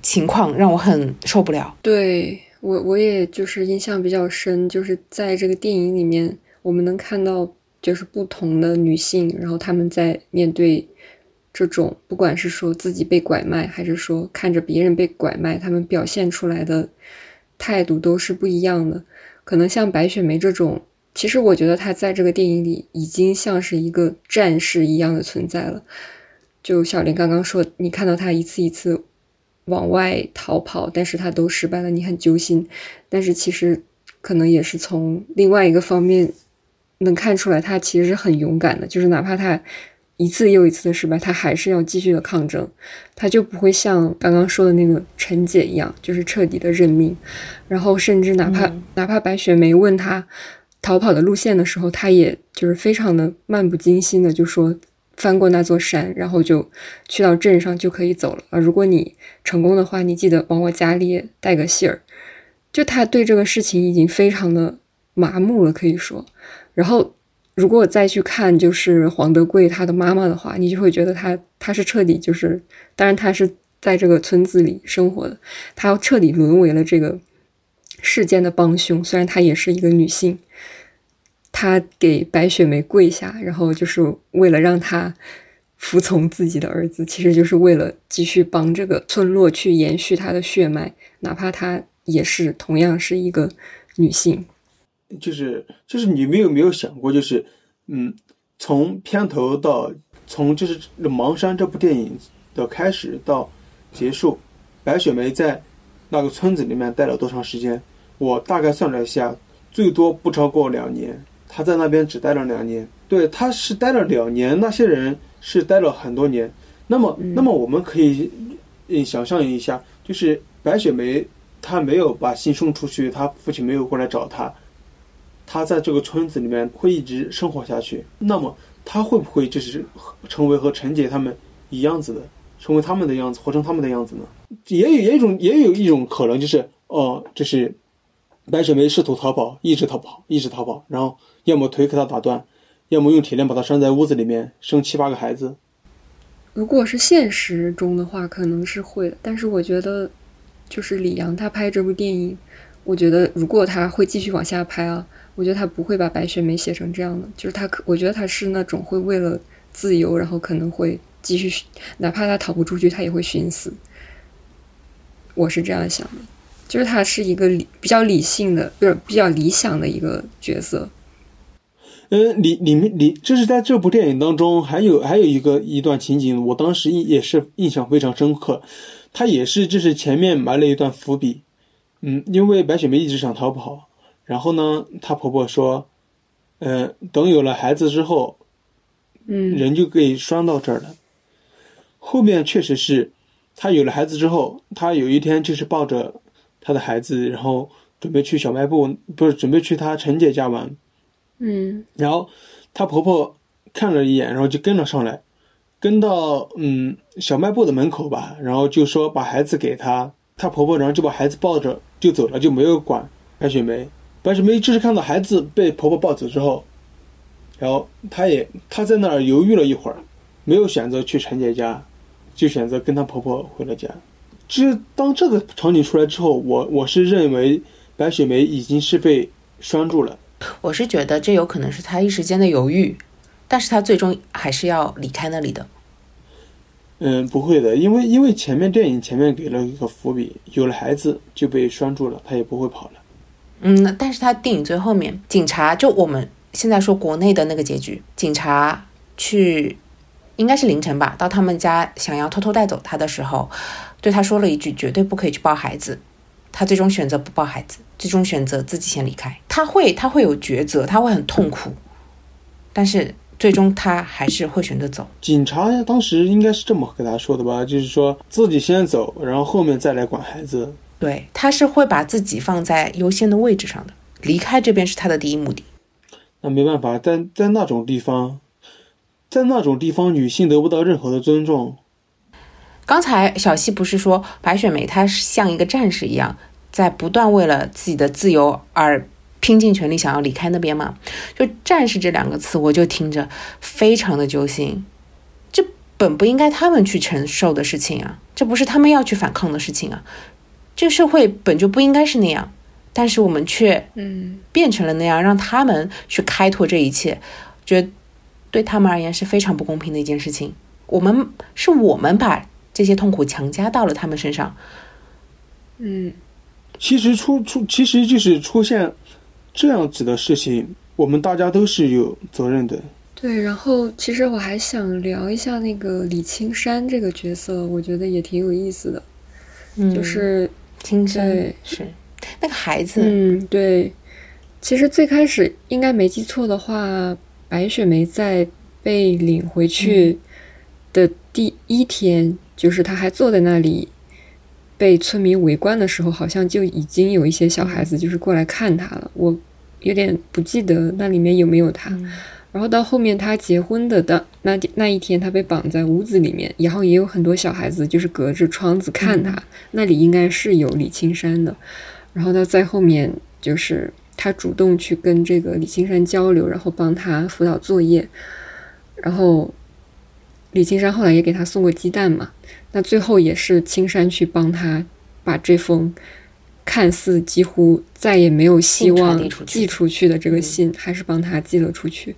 情况，让我很受不了。对我，我也就是印象比较深，就是在这个电影里面，我们能看到就是不同的女性，然后她们在面对这种不管是说自己被拐卖，还是说看着别人被拐卖，她们表现出来的态度都是不一样的。可能像白雪梅这种，其实我觉得她在这个电影里已经像是一个战士一样的存在了。就小林刚刚说，你看到她一次一次往外逃跑，但是他都失败了，你很揪心。但是其实可能也是从另外一个方面能看出来，他其实是很勇敢的，就是哪怕他一次又一次的失败，他还是要继续的抗争，他就不会像刚刚说的那个陈姐一样，就是彻底的认命。然后甚至哪怕、哪怕白雪梅问他逃跑的路线的时候，他也就是非常的漫不经心的就说。翻过那座山，然后就去到镇上就可以走了啊！如果你成功的话，你记得往我家里带个信儿。就他对这个事情已经非常的麻木了，可以说。然后，如果再去看就是黄德贵他的妈妈的话，你就会觉得他他是彻底就是，当然他是在这个村子里生活的，他要彻底沦为了这个世间的帮凶。虽然她也是一个女性。他给白雪梅跪下，然后就是为了让她服从自己的儿子，其实就是为了继续帮这个村落去延续她的血脉，哪怕她也是同样是一个女性。就是就是你们有没有想过，就是嗯，从片头到从就是《盲山》这部电影的开始到结束，白雪梅在那个村子里面待了多长时间？我大概算了一下，最多不超过两年。他在那边只待了两年，对，他是待了两年，那些人是待了很多年。那么，那么我们可以嗯想象一下，就是白雪梅她没有把信送出去，她父亲没有过来找她，她在这个村子里面会一直生活下去。那么，她会不会就是成为和陈姐他们一样子的，成为他们的样子，活成他们的样子呢？也有也有一种也有一种可能，就是哦，就是白雪梅试图逃跑，一直逃跑，一直逃跑，然后。要么腿给他打断，要么用铁链把他拴在屋子里面，生七八个孩子。如果是现实中的话，可能是会的。但是我觉得，就是李阳他拍这部电影，我觉得如果他会继续往下拍啊，我觉得他不会把白雪梅写成这样的。就是他可，我觉得他是那种会为了自由，然后可能会继续，哪怕他逃不出去，他也会寻死。我是这样想的，就是他是一个理比较理性的，不是比较理想的一个角色。嗯，里里面里，这是在这部电影当中，还有还有一个一段情景，我当时印也是印象非常深刻。他也是就是前面埋了一段伏笔。嗯，因为白雪梅一直想逃跑，然后呢，她婆婆说，嗯，等有了孩子之后，嗯，人就可以拴到这儿了。后面确实是，她有了孩子之后，她有一天就是抱着她的孩子，然后准备去小卖部，不是准备去她陈姐家玩。嗯，然后她婆婆看了一眼，然后就跟了上来，跟到嗯小卖部的门口吧，然后就说把孩子给她，她婆婆然后就把孩子抱着就走了，就没有管白雪梅。白雪梅就是看到孩子被婆婆抱走之后，然后她也她在那儿犹豫了一会儿，没有选择去陈姐家，就选择跟她婆婆回了家。这当这个场景出来之后，我我是认为白雪梅已经是被拴住了。我是觉得这有可能是他一时间的犹豫，但是他最终还是要离开那里的。嗯，不会的，因为因为前面电影前面给了一个伏笔，有了孩子就被拴住了，他也不会跑了。嗯，但是他电影最后面，警察就我们现在说国内的那个结局，警察去应该是凌晨吧，到他们家想要偷偷带走他的时候，对他说了一句绝对不可以去抱孩子。他最终选择不抱孩子，最终选择自己先离开。他会他会有抉择，他会很痛苦，但是最终他还是会选择走。警察当时应该是这么跟他说的吧，就是说自己先走，然后后面再来管孩子。对，他是会把自己放在优先的位置上的，离开这边是他的第一目的。那没办法，在在那种地方，在那种地方，女性得不到任何的尊重。刚才小溪不是说白雪梅她像一个战士一样，在不断为了自己的自由而拼尽全力想要离开那边吗？就“战士”这两个词，我就听着非常的揪心。这本不应该他们去承受的事情啊，这不是他们要去反抗的事情啊。这个社会本就不应该是那样，但是我们却嗯变成了那样，让他们去开拓这一切，觉得对他们而言是非常不公平的一件事情。我们是我们把这些痛苦强加到了他们身上。嗯，其实出出其实就是出现这样子的事情，我们大家都是有责任的。对。然后其实我还想聊一下那个李青山这个角色，我觉得也挺有意思的，嗯，就是青山对是那个孩子，嗯，对。其实最开始应该没记错的话，白雪梅在被领回去的第一天，就是他还坐在那里被村民围观的时候，好像就已经有一些小孩子就是过来看他了。我有点不记得那里面有没有他。嗯然后到后面他结婚的当那那一天，他被绑在屋子里面，然后也有很多小孩子就是隔着窗子看他，那里应该是有李青山的。然后到再后面，就是他主动去跟这个李青山交流，然后帮他辅导作业。然后李青山后来也给他送过鸡蛋嘛。那最后也是青山去帮他把这封看似几乎再也没有希望寄出去的这个信，还是帮他寄了出去。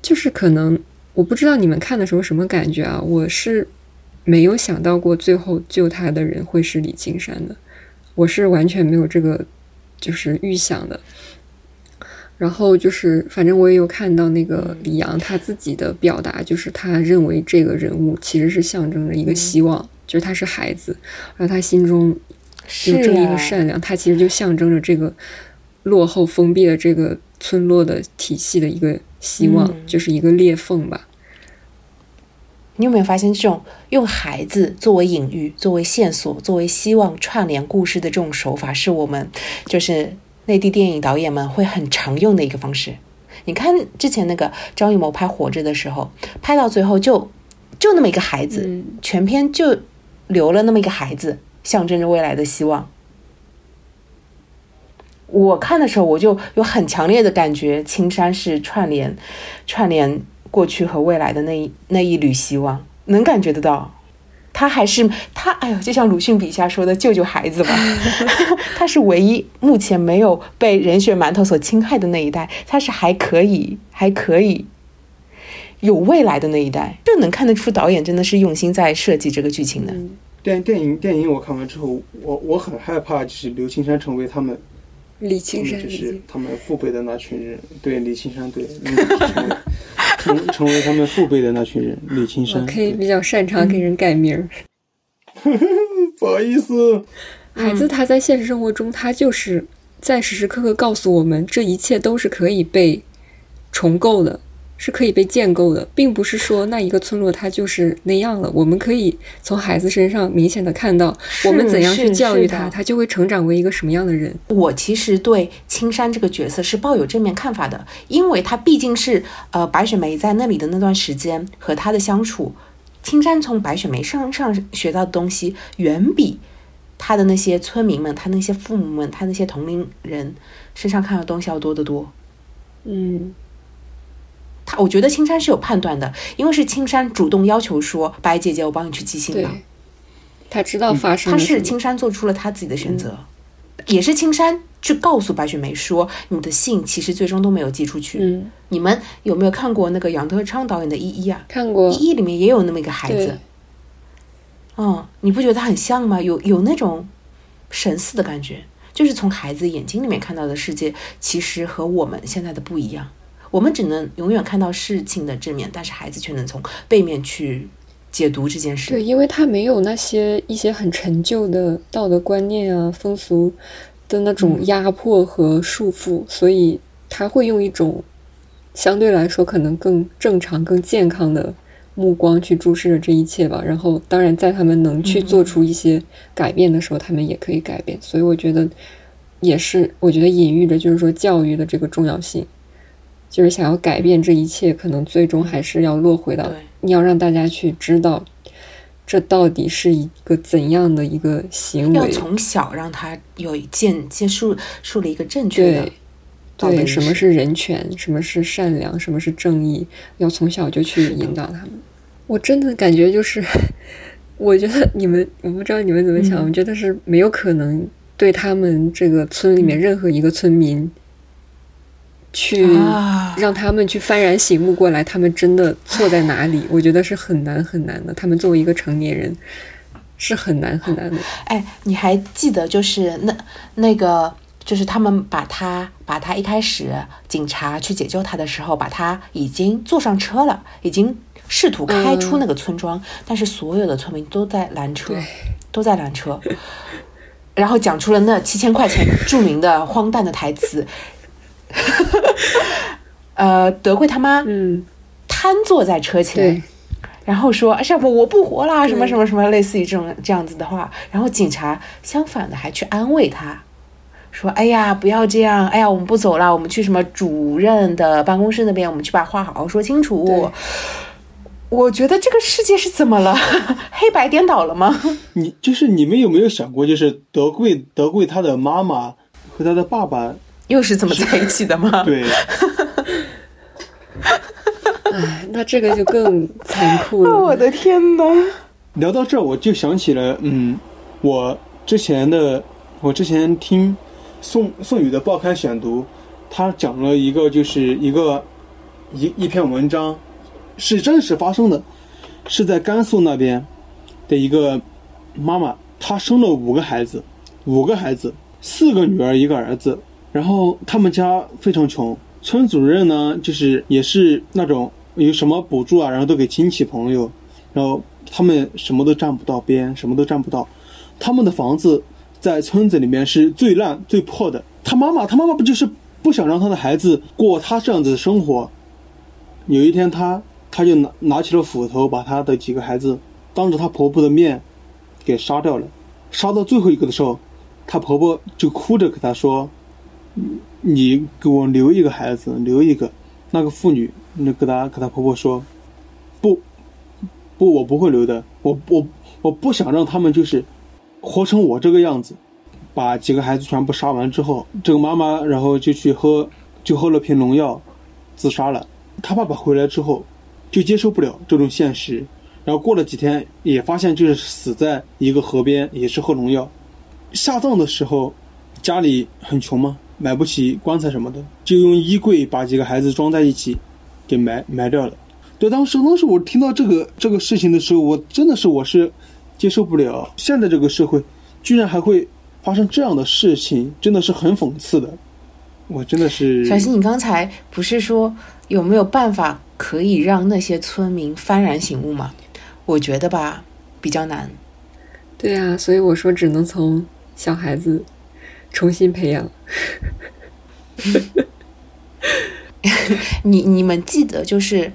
就是可能我不知道你们看的时候什么感觉啊？我是没有想到过最后救他的人会是李青山的，我是完全没有这个就是预想的。然后就是，反正我也有看到那个李阳他自己的表达，就是他认为这个人物其实是象征着一个希望，就是他是孩子，然后他心中有正义呀和善良，他其实就象征着这个落后封闭的这个村落的体系的一个希望，嗯。就是一个裂缝吧。你有没有发现，这种用孩子作为隐喻、作为线索、作为希望串联故事的这种手法，是我们就是内地电影导演们会很常用的一个方式。你看之前那个张艺谋拍《活着》的时候，拍到最后就就那么一个孩子，嗯全片就留了那么一个孩子，象征着未来的希望。我看的时候，我就有很强烈的感觉，青山是串联串联过去和未来的那一那一缕希望，能感觉得到。他还是他，哎呦，就像鲁迅笔下说的“救救孩子吧”，他是唯一目前没有被人血馒头所侵害的那一代，他是还可以还可以有未来的那一代，这能看得出导演真的是用心在设计这个剧情的。嗯，电电影电影我看完之后，我我很害怕，就是刘青山成为他们，李青山就是他们父辈的那群人。对，李青山，对，嗯 成为成成为他们父辈的那群人，李青山。我可以比较擅长给人改名儿。不好意思，孩子他在现实生活中，他就是在时时刻刻告诉我们，这一切都是可以被重构的，是可以被建构的，并不是说那一个村落它就是那样了。我们可以从孩子身上明显的看到，我们怎样去教育他，他就会成长为一个什么样的人。我其实对青山这个角色是抱有正面看法的，因为他毕竟是呃白雪梅在那里的那段时间和他的相处，青山从白雪梅身上学到的东西远比他的那些村民们、他那些父母们、他那些同龄人身上看到东西要多得多。嗯他，我觉得青山是有判断的，因为是青山主动要求说：“白姐姐，我帮你去寄信吧。他知道发生他。是青山做出了他自己的选择，也是青山去告诉白雪梅说：“你的信其实最终都没有寄出去。嗯，你们有没有看过那个杨德昌导演的《一一》啊？看过《一一》里面也有那么一个孩子，嗯，你不觉得他很像吗？有有那种神似的感觉，就是从孩子眼睛里面看到的世界，其实和我们现在的不一样。我们只能永远看到事情的正面，但是孩子却能从背面去解读这件事。对，因为他没有那些一些很陈旧的道德观念啊、风俗的那种压迫和束缚，所以他会用一种相对来说可能更正常、更健康的目光去注视着这一切吧。然后，当然，在他们能去做出一些改变的时候，他们也可以改变。所以，我觉得也是，我觉得隐喻着就是说教育的这个重要性。就是想要改变这一切，可能最终还是要落回到你要让大家去知道，这到底是一个怎样的一个行为？要从小让他有建建树树立一个正确的对什么是人权，什么是善良，什么是正义，要从小就去引导他们。我真的感觉就是，我觉得你们，我不知道你们怎么想，嗯我觉得是没有可能对他们这个村里面任何一个村民去啊让他们去幡然醒悟过来，他们真的错在哪里？我觉得是很难很难的。他们作为一个成年人，是很难很难的。哎，你还记得就是那那个，就是他们把他把他一开始警察去解救他的时候，把他已经坐上车了，已经试图开出那个村庄，但是所有的村民都在拦车，都在拦车，然后讲出了那七千块钱著名的荒诞的台词。呃，德贵他妈嗯，瘫坐在车前，然后说：“哎呀，我我不活啦，什么什么什么，类似于这种这样子的话。”然后警察相反的还去安慰他，说：“哎呀，不要这样，哎呀，我们不走了，我们去什么主任的办公室那边，我们去把话好好说清楚。”我觉得这个世界是怎么了？黑白颠倒了吗？你就是你们有没有想过，就是德贵德贵他的妈妈和他的爸爸，又是怎么在一起的吗？对，哎，那这个就更残酷了。我的天哪！聊到这儿，我就想起了，嗯，我之前的，我之前听宋宋宇的报刊选读，他讲了一个，就是一个一一篇文章，是真实发生的，是在甘肃那边的一个妈妈，她生了五个孩子，五个孩子，四个女儿一个儿子，然后他们家非常穷，村主任呢，就是也是那种有什么补助啊，然后都给亲戚朋友，然后他们什么都占不到边，什么都占不到。他们的房子在村子里面是最烂、最破的。他妈妈，他妈妈不就是不想让他的孩子过他这样子的生活？有一天他，他就拿拿起了斧头，把他的几个孩子当着他婆婆的面给杀掉了。杀到最后一个的时候，他婆婆就哭着给他说：“你给我留一个孩子，留一个。”那个妇女，那跟她跟她婆婆说：“不，不，我不会留的，我我我不想让他们就是活成我这个样子。”把几个孩子全部杀完之后，这个妈妈然后就去喝，就喝了瓶农药，自杀了。他爸爸回来之后，就接受不了这种现实，然后过了几天也发现就是死在一个河边，也是喝农药。下葬的时候，家里很穷吗，买不起棺材什么的，就用衣柜把几个孩子装在一起，给埋埋掉了。对，当时当时我听到这个这个事情的时候，我真的是我是接受不了，现在这个社会居然还会发生这样的事情，真的是很讽刺的。我真的是小新，你刚才不是说有没有办法可以让那些村民幡然醒悟吗？我觉得吧，比较难。对啊，所以我说只能从小孩子重新培养。你你们记得就是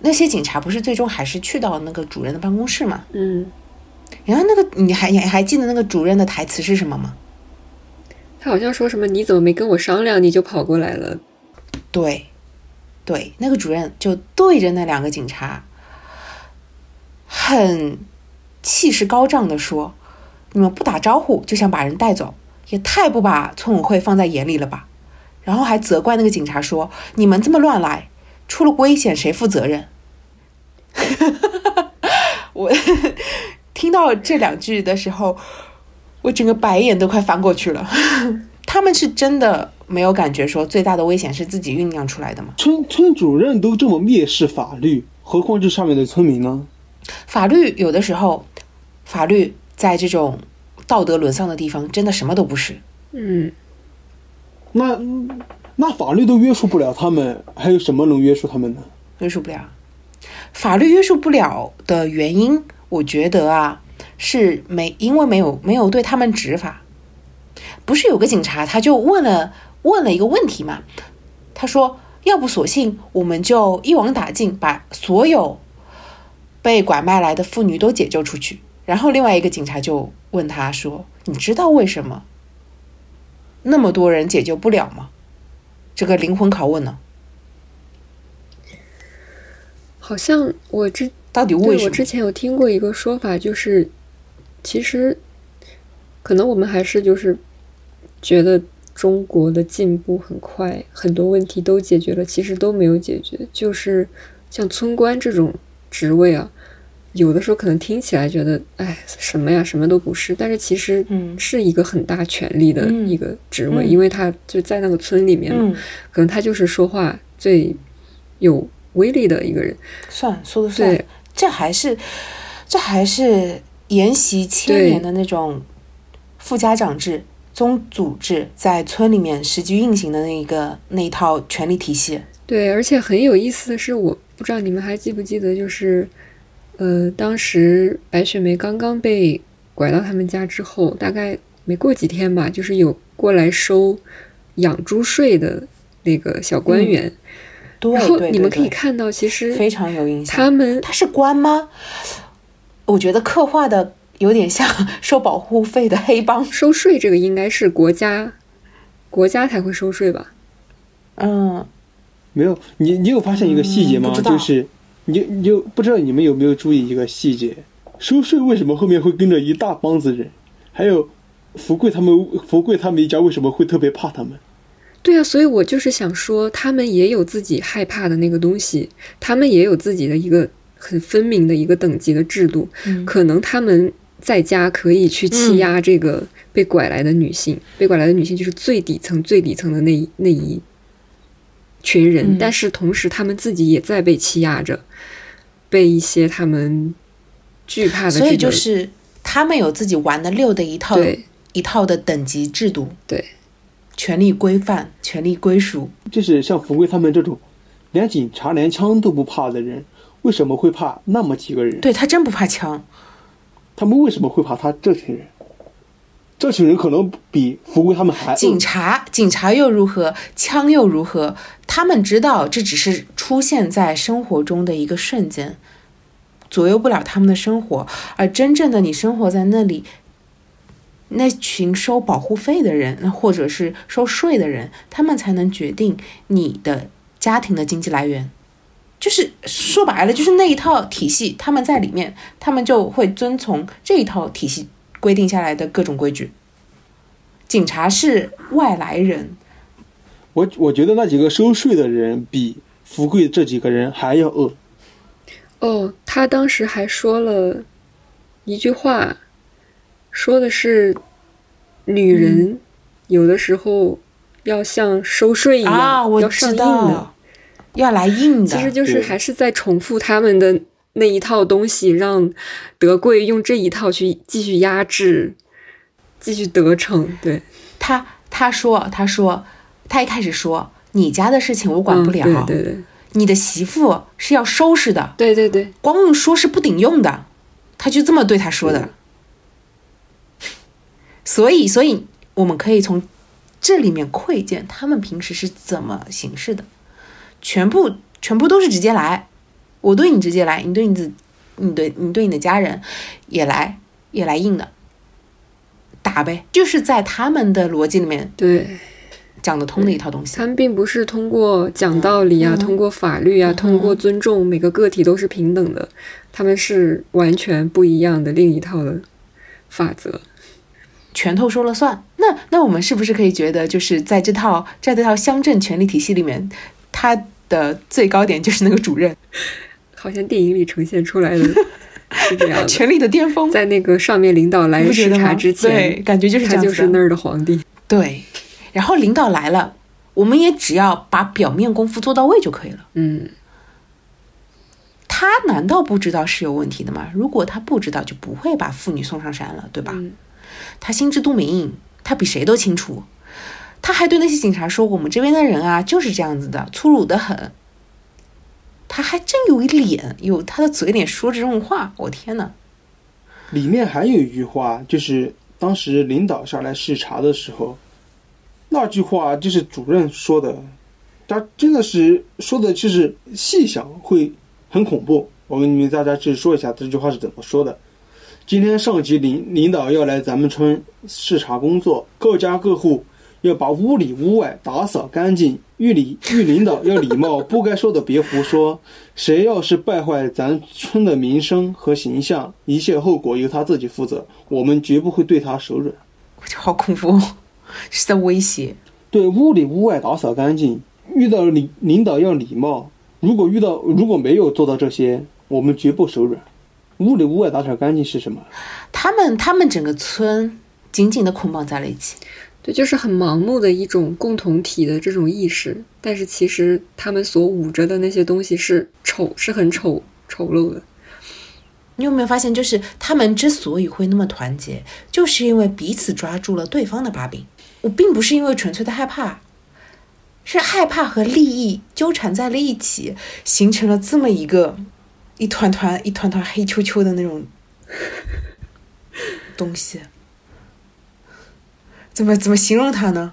那些警察不是最终还是去到那个主任的办公室吗？嗯，然后那个你还你还记得那个主任的台词是什么吗？他好像说什么“你怎么没跟我商量，你就跑过来了对，对，那个主任就对着那两个警察，很气势高涨的说：“你们不打招呼就想把人带走，也太不把村委会放在眼里了吧？然后还责怪那个警察说：“你们这么乱来，出了危险谁负责任？” 我听到这两句的时候，我整个白眼都快翻过去了。他们是真的没有感觉说最大的危险是自己酝酿出来的吗？村村主任都这么蔑视法律，何况这上面的村民呢？法律有的时候，法律在这种道德沦丧的地方，真的什么都不是。嗯，那那法律都约束不了他们，还有什么能约束他们呢？约束不了。法律约束不了的原因，我觉得啊，是没因为没有没有对他们执法。不是有个警察，他就问了问了一个问题嘛？他说：“要不索性我们就一网打尽，把所有被拐卖来的妇女都解救出去。”然后另外一个警察就问他说：“你知道为什么那么多人解救不了吗？”这个灵魂拷问呢？好像我之到底为什么？对我之前有听过一个说法，就是其实可能我们还是就是觉得中国的进步很快，很多问题都解决了，其实都没有解决。就是像村官这种职位啊，有的时候可能听起来觉得哎什么呀，什么都不是，但是其实嗯。是一个很大权力的嗯一个职位，嗯。因为他就在那个村里面嘛，嗯，可能他就是说话最有威力的一个人。算说的算对，这还是这还是沿袭千年的那种富家长制、宗族制在村里面实际运行的那一个那一套权力体系。对，而且很有意思的是，我不知道你们还记不记得，就是，呃，当时白雪梅刚刚被拐到他们家之后，大概没过几天吧，就是有过来收养猪税的那个小官员，对然后，你们可以看到，其实非常有印象。他们他是官吗？我觉得刻画的有点像 收保护费的黑帮。收税这个应该是国家国家才会收税吧？嗯，没有，你你有发现一个细节吗？就是你你就不知道你们有没有注意一个细节，收税为什么后面会跟着一大帮子人？还有福贵他们福贵他们一家为什么会特别怕他们？对啊，所以我就是想说，他们也有自己害怕的那个东西，他们也有自己的一个很分明的一个等级的制度。嗯可能他们在家可以去欺压这个被拐来的女性，被拐来的女性就是最底层、最底层的那一那一群人，嗯但是同时他们自己也在被欺压着，被一些他们惧怕的、这个，所以就是他们有自己玩的溜的一套对一套的等级制度，对权力规范、权力归属。就是像福贵他们这种连警察连枪都不怕的人，为什么会怕那么几个人？对他真不怕枪，他们为什么会怕他这群人？这群人可能比福贵他们还警察警察又如何，枪又如何？他们知道这只是出现在生活中的一个瞬间，左右不了他们的生活。而真正的你生活在那里，那群收保护费的人，那或者是收税的人，他们才能决定你的家庭的经济来源。就是说白了，就是那一套体系，他们在里面，他们就会遵从这一套体系规定下来的各种规矩。警察是外来人，我我觉得那几个收税的人比福贵这几个人还要恶。哦，他当时还说了一句话，说的是女人有的时候要像收税一样，啊，我要上知硬的道。，要来硬的。其实就是还是在重复他们的那一套东西，让德贵用这一套去继续压制，继续得逞。对，他他说他说他一开始说你家的事情我管不了，嗯、对对对你的媳妇是要收拾的，对对对，光用说是不顶用的，他就这么对他说的。所以，所以我们可以从这里面窥见他们平时是怎么行事的，全部全部都是直接来，我对你直接来，你对你自，你对你对你的家人也来也来硬的，打呗，就是在他们的逻辑里面对。讲得通的一套东西。他们并不是通过讲道理啊，嗯。通过法律啊，通过尊重每个个体都是平等的，他们是完全不一样的另一套的法则。拳头说了算。那那我们是不是可以觉得，就是在这套在这套乡镇权力体系里面，他的最高点就是那个主任，好像电影里呈现出来的 是这样的。权力的巅峰，在那个上面领导来视察之前，对，感觉就是这样他就是那儿的皇帝。对，然后领导来了，我们也只要把表面功夫做到位就可以了。嗯，他难道不知道是有问题的吗？如果他不知道，就不会把妇女送上山了，对吧？嗯他心知肚明，他比谁都清楚。他还对那些警察说：“我们这边的人啊，就是这样子的，粗鲁的很。”他还真有一脸，有他的嘴脸说这种话，我天呐！里面还有一句话，就是当时领导下来视察的时候，那句话就是主任说的，他真的是说的，就是细想会很恐怖。我跟你们大家去说一下这句话是怎么说的。今天上级领领导要来咱们村视察工作，各家各户要把屋里屋外打扫干净。遇里遇领导要礼貌，不该说的别胡说。谁要是败坏咱村的名声和形象，一切后果由他自己负责。我们绝不会对他手软。我觉得好恐怖，是在威胁。对屋里屋外打扫干净，遇到领领导要礼貌。如果遇到如果没有做到这些，我们绝不手软。屋里屋外打扫干净是什么？他们他们整个村紧紧的捆绑在了一起。对，就是很盲目的一种共同体的这种意识，但是其实他们所捂着的那些东西是丑，是很丑丑陋的。你有没有发现，就是他们之所以会那么团结，就是因为彼此抓住了对方的把柄。我并不是因为纯粹的害怕，是害怕和利益纠缠在了一起，形成了这么一个一团团、一团团黑黢黢的那种东西。怎么怎么形容它呢？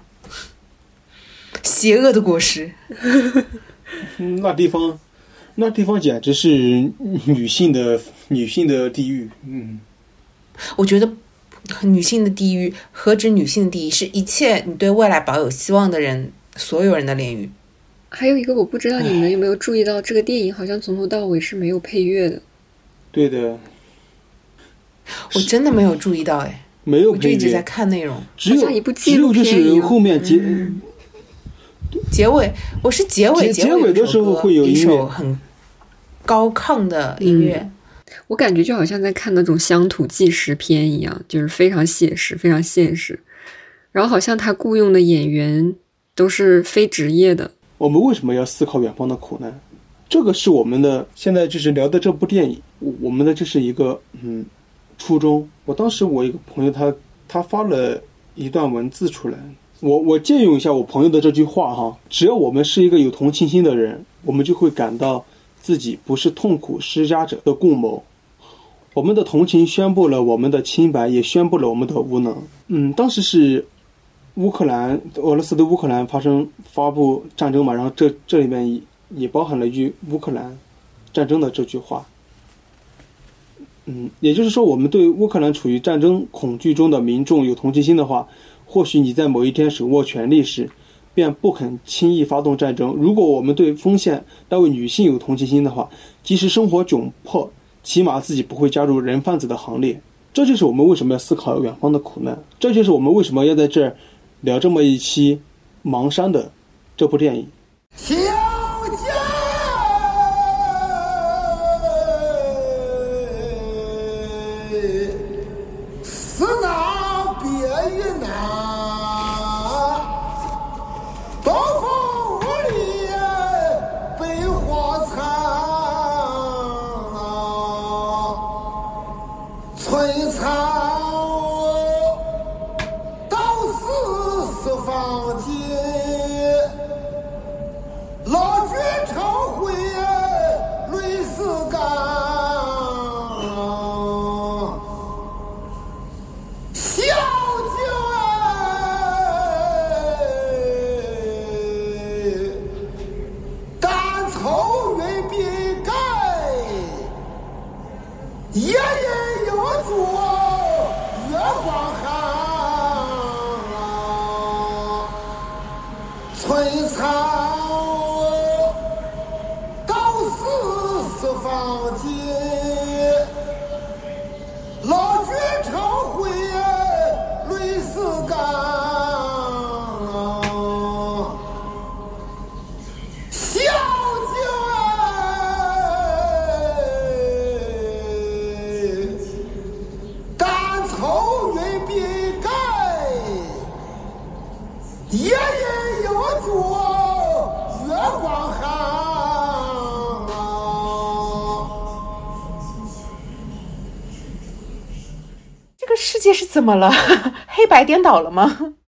邪恶的果实。嗯 那地方，那地方简直是女性的女性的地狱。嗯，我觉得女性的地狱何止女性的地狱，是一切你对未来保有希望的人，所有人的炼狱。还有一个，我不知道你们有没有注意到，这个电影好像从头到尾是没有配乐的。对的，我真的没有注意到，哎，没有配我就一直在乐，看内容。只有一部纪只有就录片一样是后面结。结尾，我是结尾，结结尾的时候会有一首很高亢的音乐。我感觉就好像在看那种乡土纪实片一样，就是非常写实、非常现实。然后好像他雇佣的演员都是非职业的，我们为什么要思考远方的苦难？这个是我们的现在就是聊的这部电影，我我们的这是一个嗯初衷。我当时我一个朋友他他发了一段文字出来，我我借用一下我朋友的这句话哈：只要我们是一个有同情心的人，我们就会感到自己不是痛苦施加者的共谋。我们的同情宣布了我们的清白，也宣布了我们的无能。嗯，当时是乌克兰、俄罗斯对乌克兰发生发布战争嘛，然后这这里面也也包含了一句乌克兰战争的这句话。嗯，也就是说，我们对乌克兰处于战争恐惧中的民众有同情心的话，或许你在某一天手握权力时，便不肯轻易发动战争。如果我们对丰县那位女性有同情心的话，即使生活窘迫，起码自己不会加入人贩子的行列。这就是我们为什么要思考远方的苦难，这就是我们为什么要在这儿聊这么一期《盲山》的这部电影。怎么了？黑白颠倒了吗？